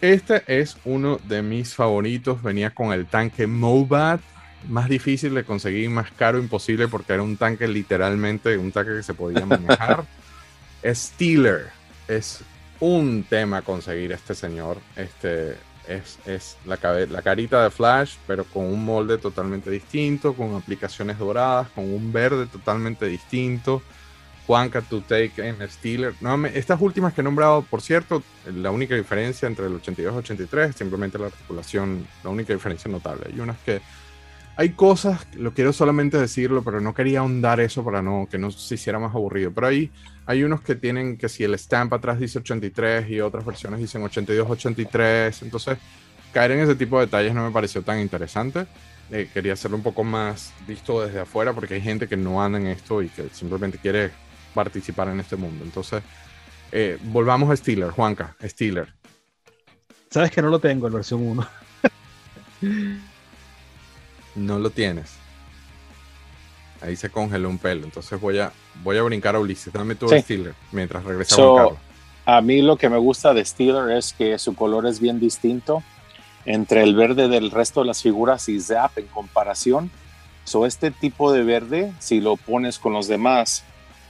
Este es uno de mis favoritos. Venía con el tanque Mobat. Más difícil de conseguir, más caro imposible porque era un tanque literalmente, un tanque que se podía manejar. Steeler. Es un tema conseguir este señor. Este es, es la, la carita de Flash, pero con un molde totalmente distinto, con aplicaciones doradas, con un verde totalmente distinto. Juanca to take en Steeler. No, estas últimas que he nombrado, por cierto, la única diferencia entre el 82 y 83 es simplemente la articulación, la única diferencia notable. Hay unas que hay cosas, lo quiero solamente decirlo, pero no quería ahondar eso para no, que no se hiciera más aburrido. Pero hay, hay unos que tienen que si el stamp atrás dice 83 y otras versiones dicen 82, 83. Entonces, caer en ese tipo de detalles no me pareció tan interesante. Eh, quería hacerlo un poco más visto desde afuera porque hay gente que no anda en esto y que simplemente quiere participar en este mundo. Entonces, eh, volvamos a Steeler, Juanca, Steeler. Sabes que no lo tengo en versión 1. no lo tienes. Ahí se congeló un pelo. Entonces voy a, voy a brincar a Ulises. Dame tu Steeler mientras regresa so, A mí lo que me gusta de Steeler es que su color es bien distinto entre el verde del resto de las figuras y Zap en comparación. So, este tipo de verde, si lo pones con los demás,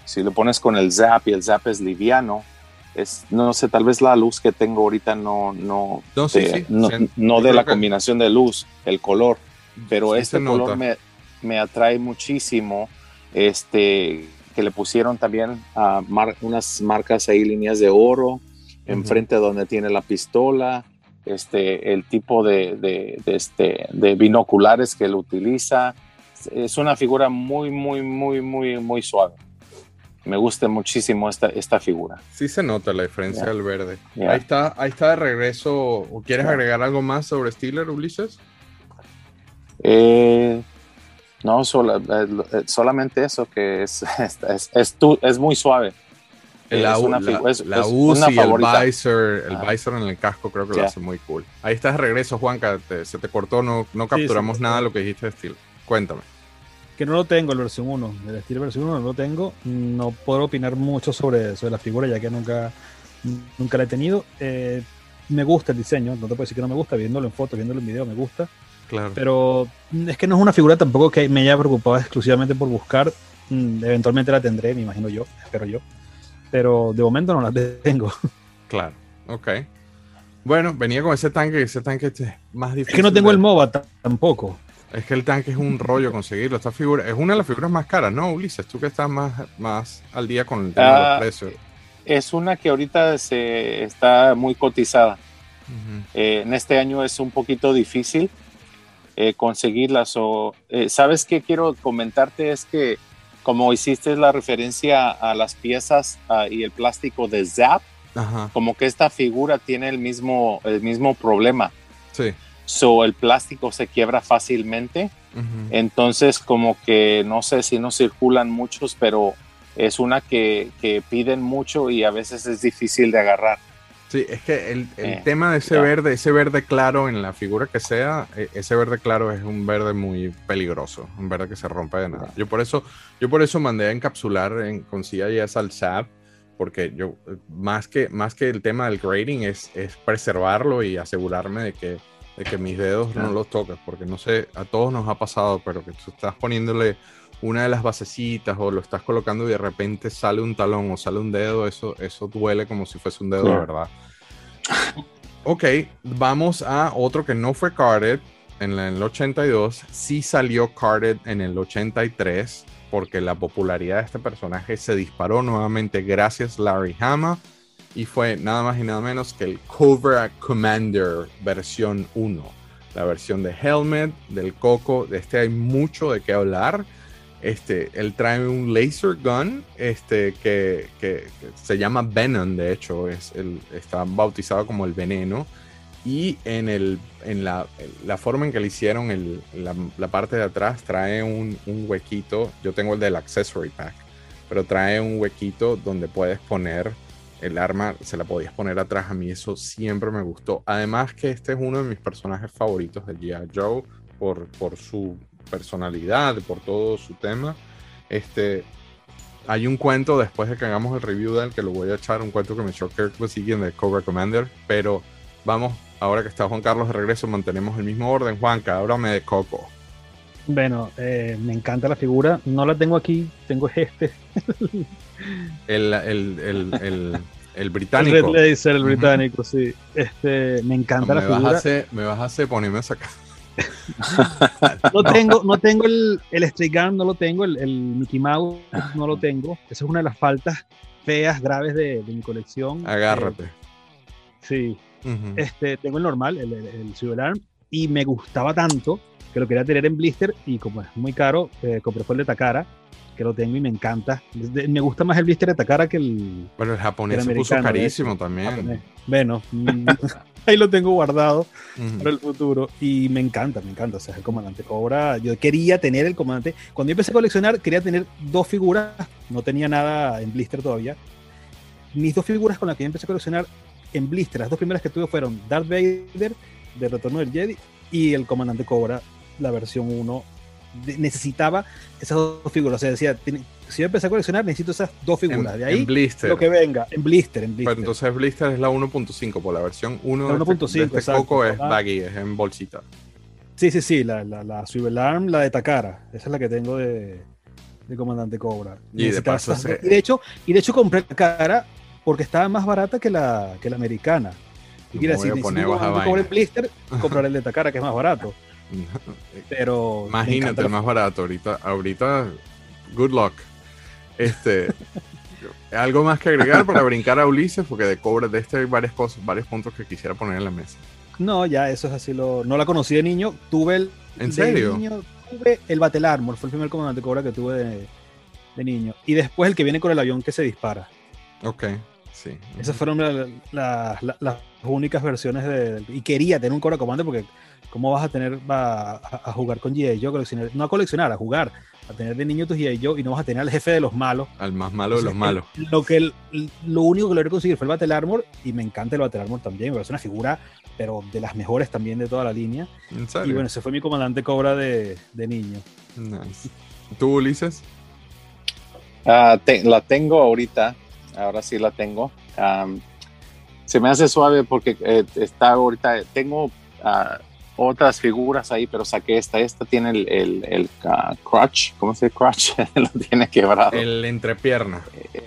si lo pones con el Zap y el Zap es liviano, es, no sé, tal vez la luz que tengo ahorita no, no, no, de, no, de la combinación de luz, el color, pero este color me, me, atrae muchísimo. Este, que le pusieron también unas marcas ahí, líneas de oro, enfrente donde tiene la pistola, este, el tipo de, de, este, de binoculares que él utiliza. Es una figura muy, muy, muy, muy, muy suave. Me gusta muchísimo esta, esta figura. Sí se nota la diferencia del verde. Ahí, está, ahí está de regreso. ¿O quieres agregar algo más sobre Steeler, Ulises? Eh, no, eh, solamente eso, que es, es, es, es muy suave. La, una, es, la UCI, el visor, el visor en el casco creo que lo hace muy cool. Ahí estás de regreso, Juanca, se te cortó, no, no capturamos nada de lo que dijiste de estilo. Cuéntame. Que no lo tengo, el versión 1, el estilo versión 1 no lo tengo. No puedo opinar mucho sobre, sobre la figura, ya que nunca, nunca la he tenido. Eh, me gusta el diseño, no te puedo decir que no me gusta, viéndolo en fotos, viéndolo en video, me gusta. Claro. Pero es que no es una figura tampoco que me haya preocupado exclusivamente por buscar. Mm, eventualmente la tendré, me imagino yo, espero yo pero de momento no las tengo. Claro, ok. Bueno, venía con ese tanque, ese tanque es más difícil. Es que no tengo el MOBA tampoco. Es que el tanque es un rollo conseguirlo. Esta figura es una de las figuras más caras, ¿no, Ulises? Tú que estás más, más al día con el tema de los ah, precios. Es una que ahorita se está muy cotizada. Eh, en este año es un poquito difícil eh, conseguirlas. O, eh, ¿Sabes qué quiero comentarte? Es que como hiciste la referencia a las piezas y el plástico de Zap, como que esta figura tiene el mismo, el mismo problema. Sí. So, el plástico se quiebra fácilmente. Entonces, como que no sé si no circulan muchos, pero es una que, que piden mucho y a veces es difícil de agarrar. Sí, es que el, eh, tema de ese verde, ese verde claro en la figura que sea, e, ese verde claro es un verde muy peligroso, un verde que se rompe de nada. Yo por eso, yo por eso mandé a encapsular en, con CIS al SAP, porque yo, más que, más que el tema del grading, es, es preservarlo y asegurarme de que, de que mis dedos no los toques, porque no sé, a todos nos ha pasado, pero que tú estás poniéndole una de las basecitas o lo estás colocando y de repente sale un talón o sale un dedo, eso, eso duele como si fuese un dedo de verdad. Ok, vamos a otro que no fue carded en, el 82, sí salió carded en el 83 porque la popularidad de este personaje se disparó nuevamente gracias Larry Hama y fue nada más y nada menos que el Cobra Commander versión 1. La versión de Helmet, del Coco, de este hay mucho de qué hablar este, él trae un laser gun este, que, se llama Venom, de hecho, es el, está bautizado como el veneno. Y en, el, en la, forma en que le hicieron el, la, parte de atrás trae un, huequito. Yo tengo el del accessory pack, pero trae un huequito donde puedes poner el arma, se la podías poner atrás. A mí eso siempre me gustó. Además que este es uno de mis personajes favoritos de G.I. Joe por, por su personalidad, por todo su tema. Este, hay un cuento después de que hagamos el review del que lo voy a echar, un cuento que me echó Kirk siguiendo de Cobra Commander, pero vamos, ahora que está Juan Carlos de regreso, mantenemos el mismo orden. Juanca, háblame de Coco. Bueno, eh, me encanta la figura, no la tengo aquí, tengo este. el, el, el, el, británico. El Red Laser, el británico, sí. Este, me encanta la figura. A me vas a hacer ponerme a sacar no tengo, no tengo el, el Street Gun, no lo tengo, el, Mickey Mouse no lo tengo. Esa es una de las faltas feas, graves de, mi colección. Agárrate. Eh, sí. este, tengo el normal, el, el, Arm, y me gustaba tanto que lo quería tener en blister y como es muy caro, eh, compré fue el de Takara, que lo tengo y me encanta. De- me gusta más el blister de Takara que el Pero el japonés se puso carísimo también. japonés. Bueno, mm, ahí lo tengo guardado Ujú. para el futuro y me encanta, me encanta. O sea, el comandante Cobra, yo quería tener el comandante. Cuando yo empecé a coleccionar, quería tener dos figuras, no tenía nada en blister todavía. Mis dos figuras con las que yo empecé a coleccionar en blister, las dos primeras que tuve fueron Darth Vader de Retorno del Jedi y el comandante Cobra, la versión 1. Necesitaba esas dos figuras, o sea, decía, tiene- si yo empecé a coleccionar, necesito esas dos figuras. En, de ahí, en blister. lo que venga, en blister, en blister. Pero entonces blister es la 1.5, por la versión 1 La de este, 1.5, de este exacto. coco es baggy, es en bolsita. Sí, sí, sí, la, la, la Swivel Arm, la de Takara. Esa es la que tengo de, de Comandante Cobra. Y de Necesitaba paso esas se- dos. y de hecho, y de hecho compré Takara porque estaba más barata que la, que la americana. Y quiere decir, si Cobra en blister, comprar el de Takara que es más barato. Pero Imagínate, el más barato. Ahorita, ahorita, good luck. Este, algo más que agregar para brincar a Ulises, porque de cobre de este hay varias cosas, varios puntos que quisiera poner en la mesa. No, ya eso es así. Lo, no la conocí de niño. Tuve el. ¿En serio? niño tuve el Battle Armor. Fue el primer Comandante Cobra que tuve de, de niño. Y después el que viene con el avión que se dispara. Ok, sí. Esas fueron la- la- la- las únicas versiones de, Y quería tener un Cobra Commander porque ¿cómo vas a tener va a, a jugar con G.I. Joe? a coleccionar- no a coleccionar, a jugar. A tener de niño tus G.I. Joe y no vas a tener al jefe de los malos. Al más malo de los malos. el- lo, que el- lo único que logré conseguir fue el Battle Armor y me encanta el Battle Armor también. Me parece una figura, pero de las mejores también de toda la línea. ¿En Y bueno, ese fue mi comandante Cobra de, de niño. Nice. ¿Tú, Ulises? Ah, te- la tengo ahorita, ahora sí la tengo. Se me hace suave porque eh, está ahorita, tengo ah, otras figuras ahí, pero saqué esta. Esta tiene el, el, el, ah, crutch, ¿cómo se dice crutch? lo tiene quebrado. El entrepierna.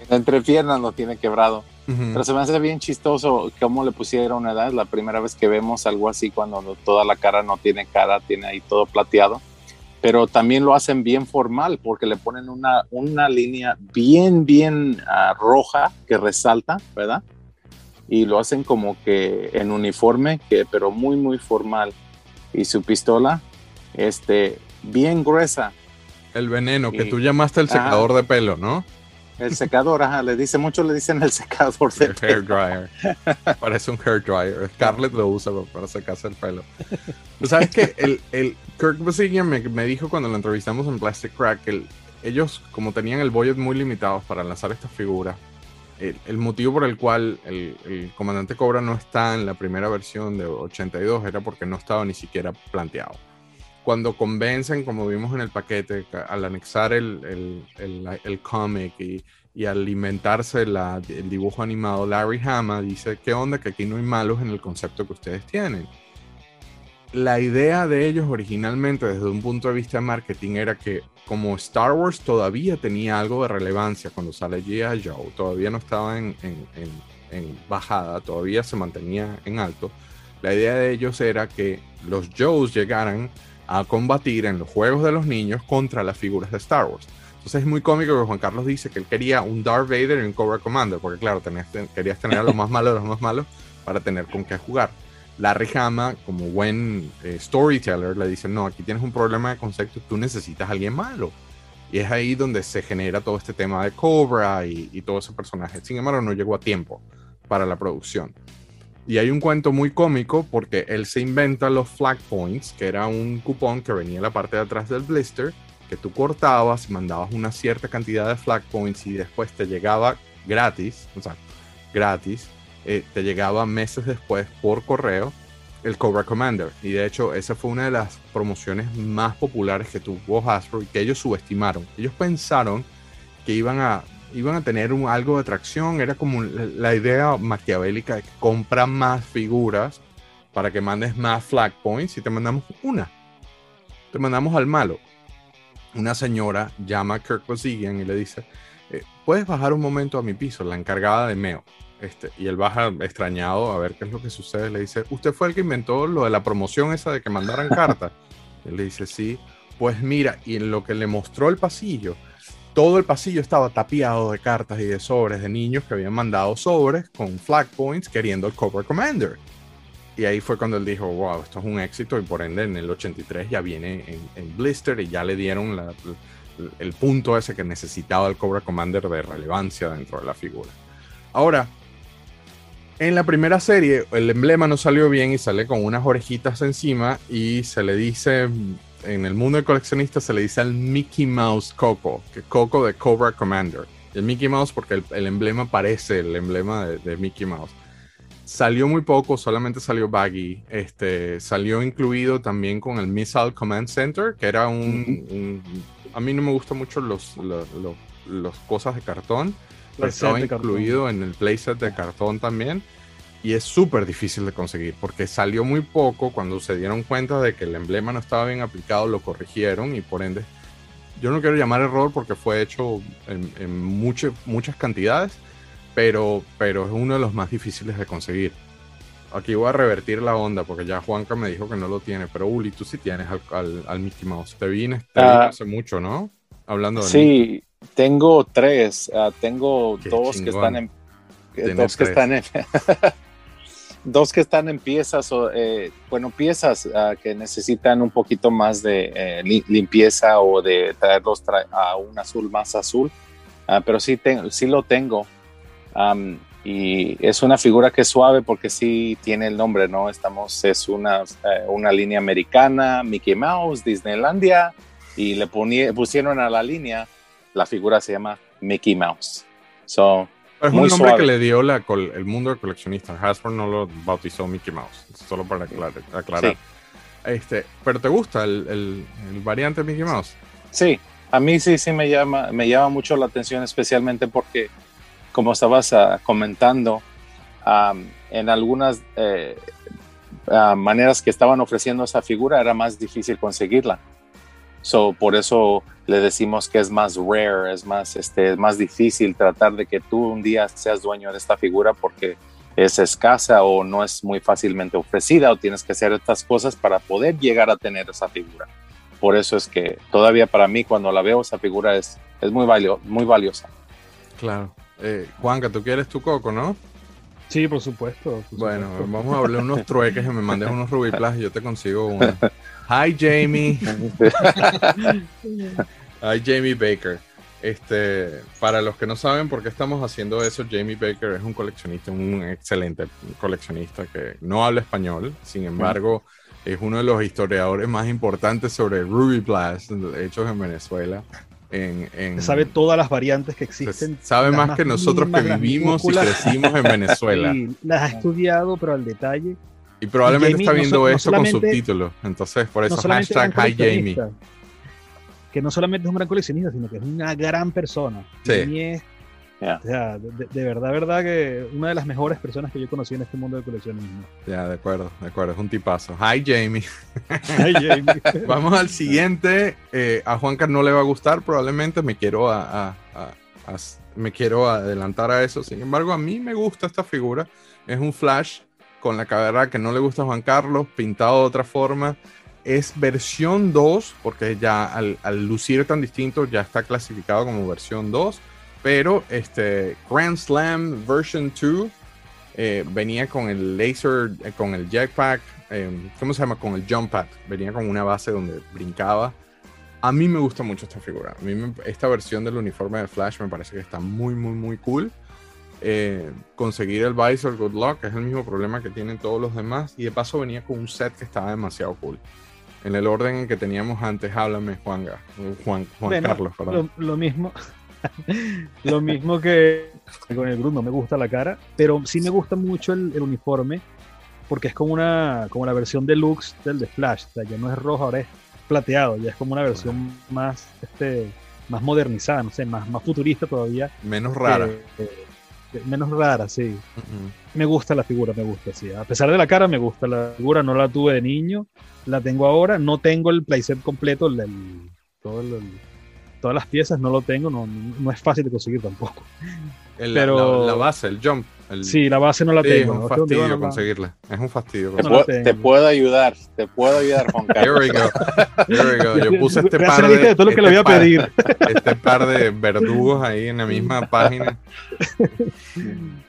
La entrepierna lo tiene quebrado. Ujú. Pero se me hace bien chistoso cómo le pusieron una edad. La primera vez que vemos algo así cuando toda la cara no tiene cara, tiene ahí todo plateado. Pero también lo hacen bien formal porque le ponen una, una línea bien, bien ah, roja que resalta, ¿verdad? Y lo hacen como que en uniforme, que, pero muy, muy formal. Y su pistola, este, bien gruesa. El veneno, que tú llamaste el secador de pelo, ¿no? El secador, ajá, le dice, muchos le dicen el secador de El hair dryer. Parece un hair dryer. Scarlett lo usa para secarse el pelo. Tú sabes que el, el Kirk Basigian me, me dijo cuando lo entrevistamos en Plastic Crack el- ellos, como tenían el budget muy limitado para lanzar estas figuras, el, el motivo por el cual el, el comandante Cobra no está en la primera versión de 82 era porque no estaba ni siquiera planteado. Cuando convencen, como vimos en el paquete, al anexar el, el cómic y, y al inventarse la- el dibujo animado, Larry Hama dice, ¿qué onda? Que aquí no hay malos en el concepto que ustedes tienen. La idea de ellos originalmente desde un punto de vista de marketing era que como Star Wars todavía tenía algo de relevancia cuando sale G.I. Joe, todavía no estaba en, en- en- en bajada, todavía se mantenía en alto, la idea de ellos era que los Joes llegaran a combatir en los juegos de los niños contra las figuras de Star Wars. Entonces es muy cómico que Juan Carlos dice que él quería un Darth Vader y un Cobra Commander, porque claro, tenías- querías tener a los más malos de los más malos para tener con qué jugar. Larry Hama, como buen eh, storyteller, le dice, no, aquí tienes un problema de concepto, tú necesitas a alguien malo. Y es ahí donde se genera todo este tema de Cobra y, y todo ese personaje. Sin embargo, no llegó a tiempo para la producción. Y hay un cuento muy cómico porque él se inventa los flag points, que era un cupón que venía en la parte de atrás del blister, que tú cortabas, mandabas una cierta cantidad de flag points y después te llegaba gratis, o sea, gratis, eh, te llegaba meses después por correo el Cobra Commander. Y de hecho, esa fue una de las promociones más populares que tuvo Hasbro y que ellos subestimaron. Ellos pensaron que iban a, iban a tener algo de atracción. Era como la, la idea maquiavélica de que compra más figuras para que mandes más flag points y te mandamos una. Te mandamos al malo. Una señora llama a Kirk Basigian y le dice, eh, ¿puedes bajar un momento a mi piso? La encargada de Meo. Este, y él baja extrañado a ver qué es lo que sucede. Le dice, ¿usted fue el que inventó lo de la promoción esa de que mandaran cartas? él le dice, sí. Pues mira, y en lo que le mostró el pasillo, todo el pasillo estaba tapiado de cartas y de sobres de niños que habían mandado sobres con flag points queriendo el Cobra Commander. Y ahí fue cuando él dijo, wow, esto es un éxito y por ende en el 83 ya viene en, blister y ya le dieron el punto ese que necesitaba el Cobra Commander de relevancia dentro de la figura. Ahora, en la primera serie, el emblema no salió bien y sale con unas orejitas encima y se le dice, en el mundo de coleccionistas se le dice al Mickey Mouse Coco, que Coco de Cobra Commander. El Mickey Mouse porque el, emblema parece el emblema de, Mickey Mouse. Salió muy poco, solamente salió baggy. Este, salió incluido también con el Missile Command Center, que era un a mí no me gustan mucho los, los, cosas de cartón, estaba incluido en el playset de cartón también. Y es súper difícil de conseguir porque salió muy poco. Cuando se dieron cuenta de que el emblema no estaba bien aplicado, lo corrigieron y por ende, yo no quiero llamar error porque fue hecho en, en muchas cantidades, pero, pero es uno de los más difíciles de conseguir. Aquí voy a revertir la onda porque ya Juanca me dijo que no lo tiene, pero Uli, tú sí tienes al, al, Mickey Mouse. Te vine, ah. hace mucho, ¿no? Hablando de Sí, tengo tres. Ah, tengo dos que están en. Dos que están en. dos que están en piezas, o, eh, bueno, piezas ah, que necesitan un poquito más de eh, limpieza o de traerlos a un azul más azul, pero sí, sí lo tengo y es una figura que es suave porque sí tiene el nombre, ¿no? Estamos, es una, eh, una línea americana, Mickey Mouse, Disneylandia, y le pusieron a la línea, la figura se llama Mickey Mouse. So, es un nombre que le dio la, el mundo de coleccionistas. Hasbro no lo bautizó Mickey Mouse, solo para aclarar. Este, ¿Pero te gusta el, el, el, variante Mickey Mouse? Sí, a mí sí, sí me llama, me llama mucho la atención, especialmente porque como estabas ah, comentando, en algunas eh, ah, maneras que estaban ofreciendo esa figura era más difícil conseguirla. So, por eso le decimos que es más rare, es más, este, más difícil tratar de que tú un día seas dueño de esta figura porque es escasa o no es muy fácilmente ofrecida o tienes que hacer estas cosas para poder llegar a tener esa figura. Por eso es que todavía para mí cuando la veo esa figura es, es muy, valio, muy valiosa. Claro. Eh, Juanca, tú quieres tu coco, ¿no? Sí, por supuesto. bueno, vamos a hablar unos trueques y me mandes unos Rubiplas y yo te consigo uno. Hi, Jamie. Hi, Jamie Baker. Este, para los que no saben por qué estamos haciendo eso, Jamie Baker es un coleccionista, un excelente coleccionista que no habla español, sin embargo, es uno de los historiadores más importantes sobre Ruby Blast hechos en Venezuela. En, sabe todas las variantes que existen. Sabe más, que nosotros que vivimos y crecimos en Venezuela. las ha estudiado, pero al detalle. Y probablemente está viendo esto con subtítulos. Entonces, por eso, hashtag Hi Jamie. Que no solamente es un gran coleccionista, sino que es una gran persona. Sí. O sea, de, verdad, verdad que una de las mejores personas que yo conocí en este mundo de coleccionismo. Ya, de acuerdo, de acuerdo, es un tipazo. Hi Jamie. Hi Jamie. Vamos al siguiente. Eh, a Juanca no le va a gustar, probablemente me quiero a, me quiero adelantar a eso. Sin embargo, a mí me gusta esta figura. Es un flash con la cabeza que no le gusta a Juan Carlos, pintado de otra forma. Es versión 2, porque ya al, al lucir tan distinto ya está clasificado como versión 2 pero este Grand Slam version 2 eh, venía con el laser, eh, con el jetpack, eh, ¿cómo se llama? Con el jump pad. Venía con una base donde brincaba. A mí me gusta mucho esta figura. A mí esta versión del uniforme de Flash me parece que está muy, muy, muy cool. conseguir el visor Good Luck es el mismo problema que tienen todos los demás. Y de paso venía con un set que estaba demasiado cool. En el orden en que teníamos antes, háblame, Juanga, Juan, Juan Carlos. Perdón. lo mismo, Lo mismo que con el Groot, no me gusta la cara, pero sí me gusta mucho el, uniforme porque es como una como la versión deluxe del de Flash, o sea, ya no es rojo, ahora es plateado, ya es como una versión más este más modernizada, no sé, más, más futurista todavía. Menos rara. menos rara, sí. Me gusta la figura, me gusta, sí. A pesar de la cara, me gusta la figura, no la tuve de niño, la tengo ahora, no tengo el playset completo, el, todo el todas las piezas no lo tengo, no, no es fácil de conseguir tampoco. Pero, la, base, el jump. sí, la base no la tengo. Es un fastidio conseguirla. Es un fastidio. Te, puedo, ayudar, te puedo ayudar, Juan Carlos. Here we go. Here we go. Yo puse este par de, todo lo que le voy a este pedir. Este par de verdugos ahí en la misma página.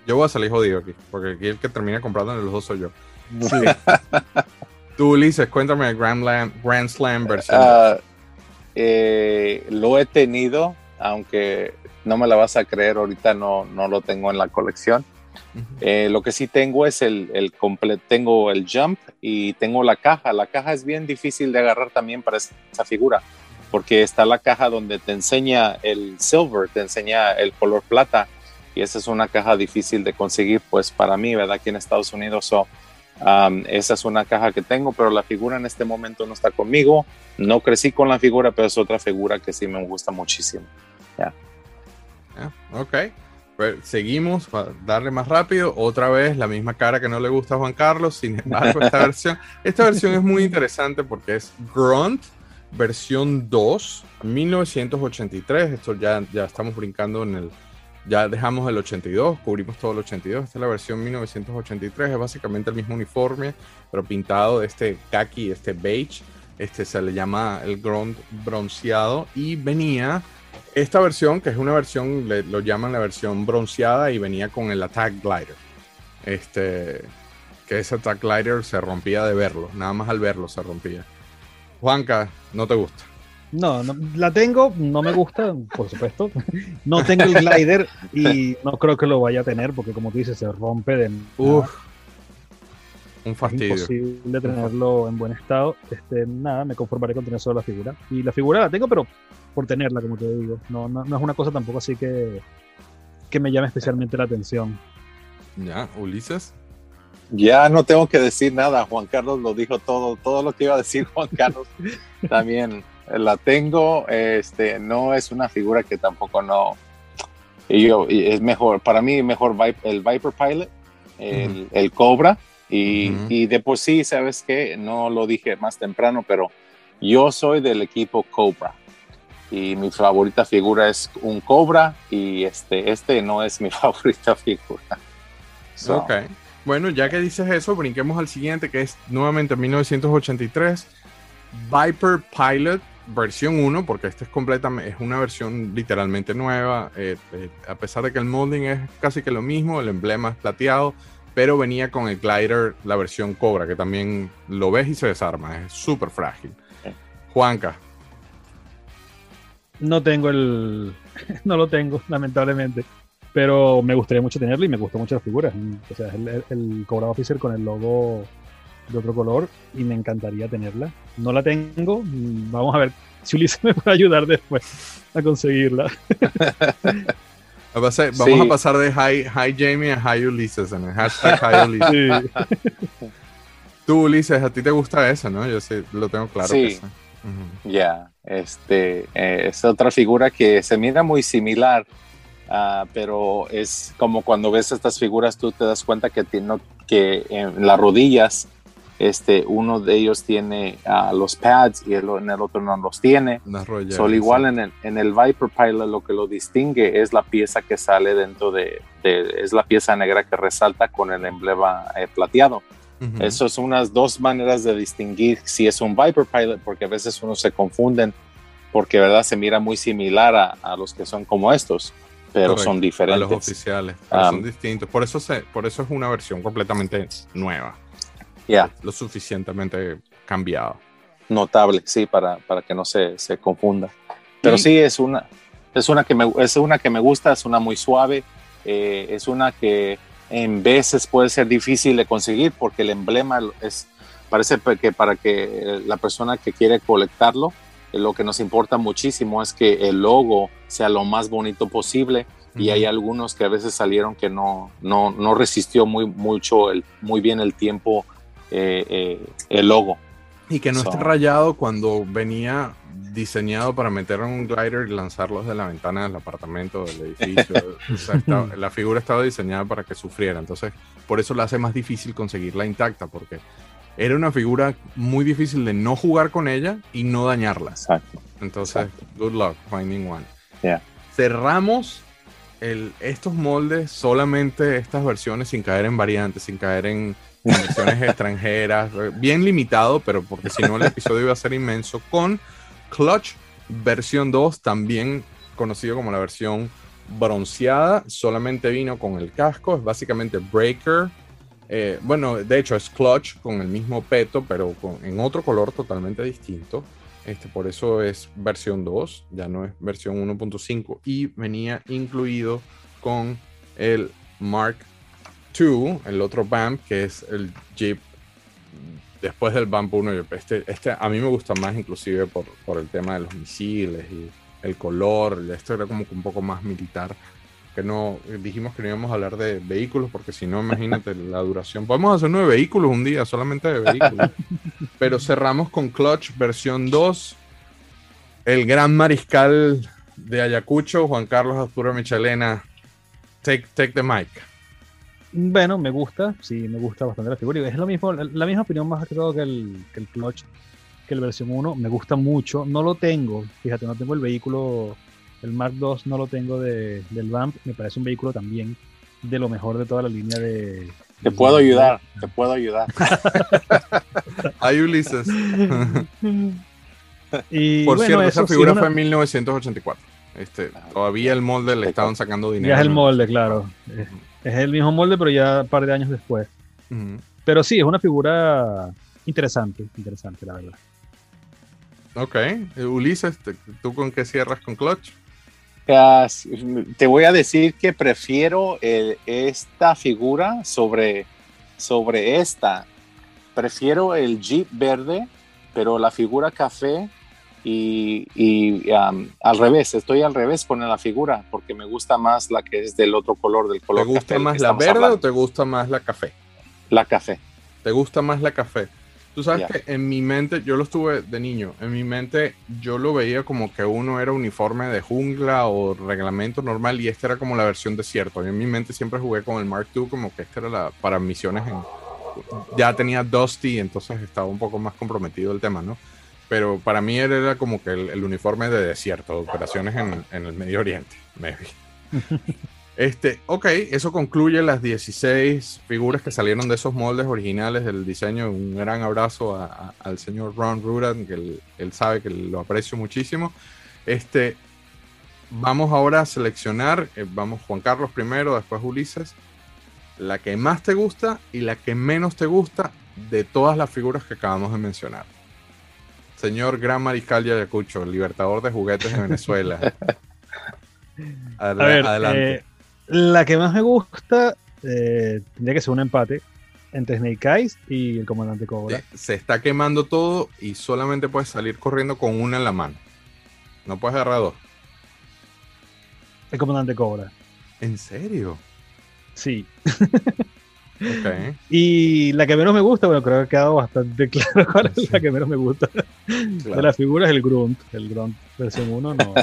Yo voy a salir jodido aquí, porque aquí el que termina comprando en los dos soy yo. Sí. Tú, Ulises, cuéntame el Grand, Slam, Grand Slam versión. Ah, eh, lo he tenido, aunque no me la vas a creer, ahorita no, no lo tengo en la colección. Eh, lo que sí tengo es el, el comple- tengo el jump y tengo la caja. La caja es bien difícil de agarrar también para esa figura, porque está la caja donde te enseña el silver, te enseña el color plata, y esa es una caja difícil de conseguir, pues para mí, ¿verdad? Aquí en Estados Unidos, so, um, esa es una caja que tengo, pero la figura en este momento no está conmigo. No crecí con la figura, pero es otra figura que sí me gusta muchísimo. Ah, ok. Pues seguimos para darle más rápido. Otra vez la misma cara que no le gusta a Juan Carlos. Sin embargo, esta versión, esta versión es muy interesante porque es Grunt versión 2, 1983. Esto ya, ya estamos brincando en el. Ya dejamos el 82, cubrimos todo el 82. Esta es la versión 1983. Es básicamente el mismo uniforme, pero pintado de este khaki, este beige. Este se le llama el Grunt bronceado. Y venía esta versión, que es una versión, lo llaman la versión bronceada y venía con el Attack Glider. Este, que ese Attack Glider se rompía de verlo, nada más al verlo se rompía. Juanca, ¿no te gusta? No, no, la tengo, no me gusta, por supuesto. No tengo el glider y no creo que lo vaya a tener porque como tú dices, se rompe de Uf, un Es fastidio. imposible tenerlo en buen estado. Este, nada, me conformaré con tener solo la figura. Y la figura la tengo, pero por tenerla, como te digo. No, no, no es una cosa tampoco así que, que me llame especialmente la atención. Ya, Ulises. Ya no tengo que decir nada, Juan Carlos lo dijo todo, todo lo que iba a decir Juan Carlos también la tengo, este, no es una figura que tampoco no, y yo, y es mejor, para mí mejor el Viper Pilot, el, el Cobra, y, Ujú. y de por sí, ¿sabes qué? No lo dije más temprano, pero yo soy del equipo Cobra. Y mi favorita figura es un Cobra y este, este no es mi favorita figura. So, Ok. Bueno, ya que dices eso, brinquemos al siguiente, que es nuevamente 1983. Viper Pilot versión 1, porque esta es completamente, es una versión literalmente nueva. eh, eh, a pesar de que el molding es casi que lo mismo, el emblema es plateado, pero venía con el glider, la versión Cobra, que también lo ves y se desarma, es súper frágil. Juanca, No tengo el. No lo tengo, lamentablemente. Pero me gustaría mucho tenerlo y me gustó mucho la figura. O sea, es el, el, el Cobra Officer con el logo de otro color y me encantaría tenerla. No la tengo. mm, Vamos a ver si Ulises me puede ayudar después a conseguirla. va a ser- vamos Sí. a pasar de Hi, hi Jamie a Hi Ulises en el hashtag Hi Ulises. Sí. Tú, Ulises, a ti te gusta esa, ¿no? Yo sí lo tengo claro. Sí. que sí. Ujú. Ya, este eh, es otra figura que se mira muy similar, ah, pero es como cuando ves estas figuras, tú te das cuenta que, tiene, que en las rodillas, este, uno de ellos tiene ah, los pads y el, en el otro no los tiene. Solo igual en el, en el Viper Pilot lo que lo distingue es la pieza que sale dentro de, de- es la pieza negra que resalta con el emblema eh, plateado. Ujú. Eso son unas dos maneras de distinguir si es un Viper Pilot, porque a veces uno se confunden, porque verdad se mira muy similar a, a los que son como estos, pero Correcto, son A los diferentes. oficiales, Ah. son distintos. Por eso, se, por eso es una versión completamente nueva, Ya, lo suficientemente cambiado. notable, sí, para, para que no se, se confunda. Pero Y- sí, es una, es, una que me, es una que me gusta, es una muy suave, eh, es una que en veces puede ser difícil de conseguir porque el emblema es, parece que para que la persona que quiere colectarlo, eh, lo que nos importa muchísimo es que el logo sea lo más bonito posible y hay algunos que a veces salieron que no, no, no resistió muy, mucho el, muy bien el tiempo el logo. Y que no esté So- rayado cuando venía diseñado para meter en un glider y lanzarlos de la ventana del apartamento, del edificio. O sea, estaba- la figura estaba diseñada para que sufriera. Entonces, por eso la hace más difícil conseguirla intacta, porque era una figura muy difícil de no jugar con ella y no dañarla. Exacto. Entonces, good luck finding one. Yeah. Cerramos el, estos moldes, solamente estas versiones, sin caer en variantes, sin caer en, en versiones extranjeras, eh, bien limitado, pero porque si no el episodio iba a ser inmenso, con Clutch versión 2, también conocido como la versión bronceada, solamente vino con el casco, es básicamente Breaker, Eh, bueno, de hecho es Clutch con el mismo peto, pero con, en otro color totalmente distinto. Este, por eso es versión 2, ya no es versión 1.5. Y venía incluido con el Mark II, el otro BAMP, que es el Jeep después del BAMP 1. Este, este a mí me gusta más inclusive por, por el tema de los misiles y el color. Esto era como que un poco más militar que no dijimos que no íbamos a hablar de vehículos porque si no imagínate la duración podemos hacer nueve vehículos un día solamente de vehículos pero cerramos con Clutch versión 2 el gran mariscal de Ayacucho Juan Carlos Arturo Michelena take, take the mic bueno me gusta sí me gusta bastante la figura es lo mismo la, misma opinión más que todo que el, que el Clutch que el versión 1 me gusta mucho no lo tengo fíjate no tengo el vehículo el Mark II no lo tengo de, del Vamp, me parece un vehículo también de lo mejor de toda la línea de... Te puedo ayudar, te puedo ayudar. Hay Ulises. y, Por cierto, esa figura fue en 1984. Este, todavía el molde le estaban sacando dinero. Ya es el molde, claro. Es, el mismo molde, pero ya un par de años después. Pero sí, es una figura interesante, interesante, la verdad. Ok. Ulises, ¿tú con qué cierras con Clutch? te voy a decir que prefiero esta figura sobre, sobre esta. Prefiero el Jeep verde, pero la figura café y, um, al revés, estoy al revés con la figura porque me gusta más la que es del otro color, del color ¿Te gusta más la verde o te gusta más la café? La café. ¿Te gusta más la café? Tú sabes que en mi mente, yo lo estuve de niño, en mi mente yo lo veía como que uno era uniforme de jungla o reglamento normal y este era como la versión desierto. Y en mi mente siempre jugué con el Mark II como que este era la, para misiones en... Ya tenía Dusty, entonces estaba un poco más comprometido el tema, ¿no? Pero para mí era como que el, uniforme de desierto, operaciones en, en el Medio Oriente, maybe. Este, ok, eso concluye las 16 figuras que salieron de esos moldes originales del diseño. Un gran abrazo al señor Ron Rudan, que él, sabe que lo aprecio muchísimo. Este, vamos ahora a seleccionar, eh, vamos Juan Carlos primero, después Ulises, la que más te gusta y la que menos te gusta de todas las figuras que acabamos de mencionar. Señor Gran Mariscal Yayacucho, libertador de juguetes de Venezuela. adelante. Eh, la que más me gusta eh, tendría que ser un empate entre Snake Eyes y el comandante Cobra. Se está quemando todo y solamente puedes salir corriendo con una en la mano. No puedes agarrar dos. El comandante Cobra. ¿En serio? Sí. Y la que menos me gusta, bueno, creo que ha quedado bastante claro cuál es la que menos me gusta. De las figuras, el Grunt. El Grunt versión 1 no.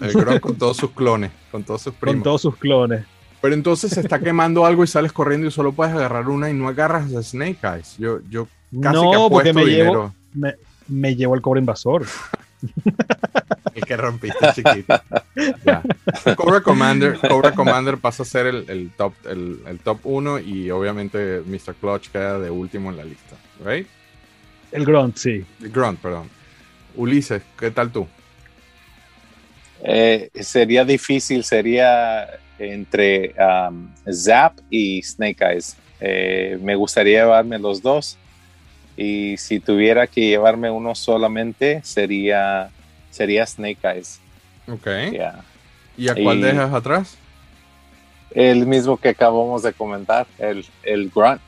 El Grunt con todos sus clones, con todos sus primos. Con todos sus clones. Pero entonces se está quemando algo y sales corriendo y solo puedes agarrar una y no agarras a Snake Eyes. Yo, yo casi no, porque me dinero. Llevo, me, llevo el cobre invasor. el que rompiste chiquito. Cobra Commander, Cobra Commander pasa a ser el, top el, el, top 1 y obviamente Mr. Clutch queda de último en la lista, ¿right? El Grunt, sí. El Grunt, perdón. Ulises, ¿qué tal tú? Eh, sería difícil, sería entre um, Zap y Snake Eyes. Eh, me gustaría llevarme los dos y si tuviera que llevarme uno solamente sería, sería Snake Eyes. Ok. ¿Y a cuál dejas atrás? El mismo que acabamos de comentar, el, el Grunt.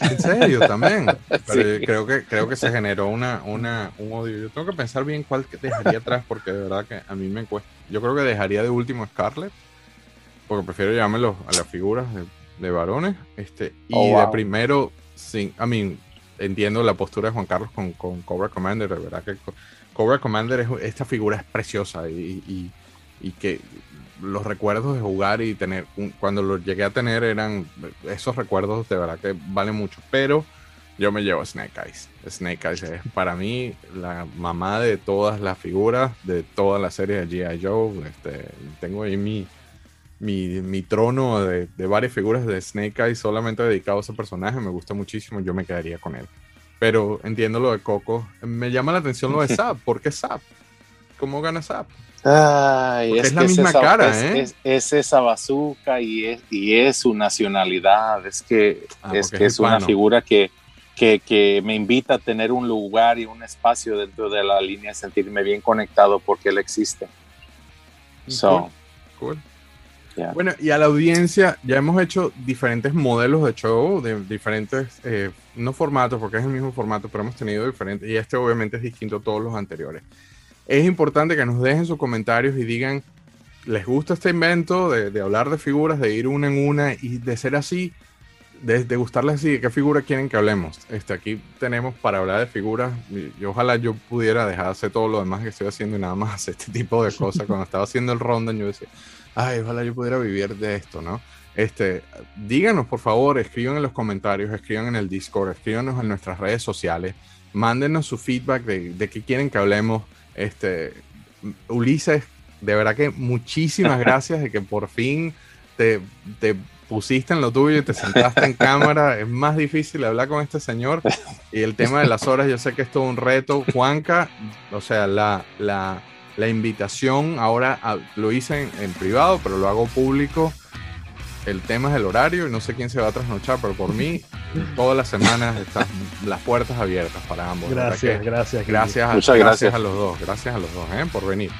En serio, también. creo, que, creo que se generó una, una, un odio. Yo tengo que pensar bien cuál dejaría atrás, porque de verdad que a mí me cuesta. Yo creo que dejaría de último Scarlet, porque prefiero llamarlo a las figuras de, varones. Este, y oh, de primero, sin, a mí, entiendo la postura de Juan Carlos con, con Cobra Commander, de verdad que Cobra Commander, es, esta figura es preciosa y, y, que los recuerdos de jugar y tener, cuando los llegué a tener eran esos recuerdos de verdad que valen mucho, pero yo me llevo Snake Eyes. Snake Eyes es para mí la mamá de todas las figuras, de toda la serie de G.I. Joe. Este, tengo ahí mi, mi, trono de, de, varias figuras de Snake Eyes solamente dedicado a ese personaje, me gusta muchísimo, yo me quedaría con él. Pero entiendo lo de Coco, me llama la atención lo de Zap, ¿por qué Zap? ¿Cómo gana Zap? Ay, es, es la misma esa, cara, es, ¿eh? es- es esa bazooka y es, y es su nacionalidad. Es que Ah, es, que es es una figura que, que, que me invita a tener un lugar y un espacio dentro de la línea, sentirme bien conectado porque él existe. So, Cool. Yeah. Bueno, y a la audiencia ya hemos hecho diferentes modelos de show, de diferentes, eh, no formatos, porque es el mismo formato, pero hemos tenido diferentes, y este obviamente es distinto a todos los anteriores. Es importante que nos dejen sus comentarios y digan, ¿les gusta este invento de, de hablar de figuras, de ir una en una y de ser así? De, de gustarles así, ¿de qué figura quieren que hablemos? Este, aquí tenemos para hablar de figuras, y, y ojalá yo pudiera dejar de hacer todo lo demás que estoy haciendo y nada más hacer este tipo de cosas. Cuando estaba haciendo el rondan yo decía, ay, ojalá yo pudiera vivir de esto, ¿no? Este, díganos por favor, escriban en los comentarios, escriban en el Discord, escríbanos en nuestras redes sociales, mándenos su feedback de, de qué quieren que hablemos. Este, Ulises, de verdad que muchísimas gracias de que por fin te, te pusiste en lo tuyo y te sentaste en cámara. Es más difícil hablar con este señor. Y el tema de las horas, yo sé que es todo un reto. Juanca, o sea, la, la, la invitación ahora a- lo hice en, en privado, pero lo hago público. El tema es el horario y no sé quién se va a trasnochar, pero por mí, todas las semanas están las puertas abiertas para ambos. Gracias, que gracias. Gracias, a- Muchas gracias gracias. a los dos, gracias a los dos, ¿eh? por venir.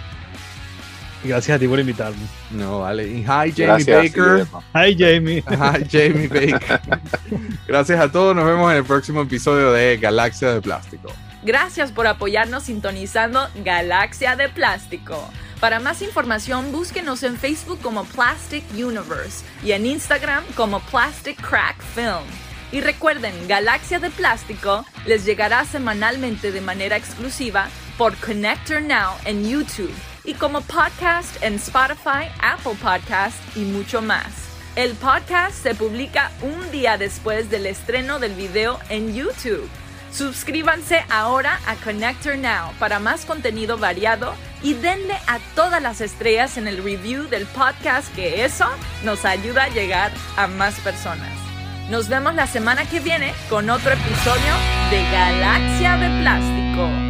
Gracias a ti por invitarme. No, vale. Y hi, Jamie Gracias, Baker. Hi, Jamie. Hi, Jamie Baker. Gracias a todos. Nos vemos en el próximo episodio de Galaxia de Plástico. Gracias por apoyarnos sintonizando Galaxia de Plástico. Para más información, búsquenos en Facebook como Plastic Universe y en Instagram como Plastic Crack Film. Y recuerden, Galaxia de Plástico les llegará semanalmente de manera exclusiva por Connector Now en YouTube y como podcast en Spotify, Apple Podcast y mucho más. El podcast se publica un día después del estreno del video en YouTube. Suscríbanse ahora a Connector Now para más contenido variado y denle a todas las estrellas en el review del podcast que eso nos ayuda a llegar a más personas. Nos vemos la semana que viene con otro episodio de Galaxia de Plástico.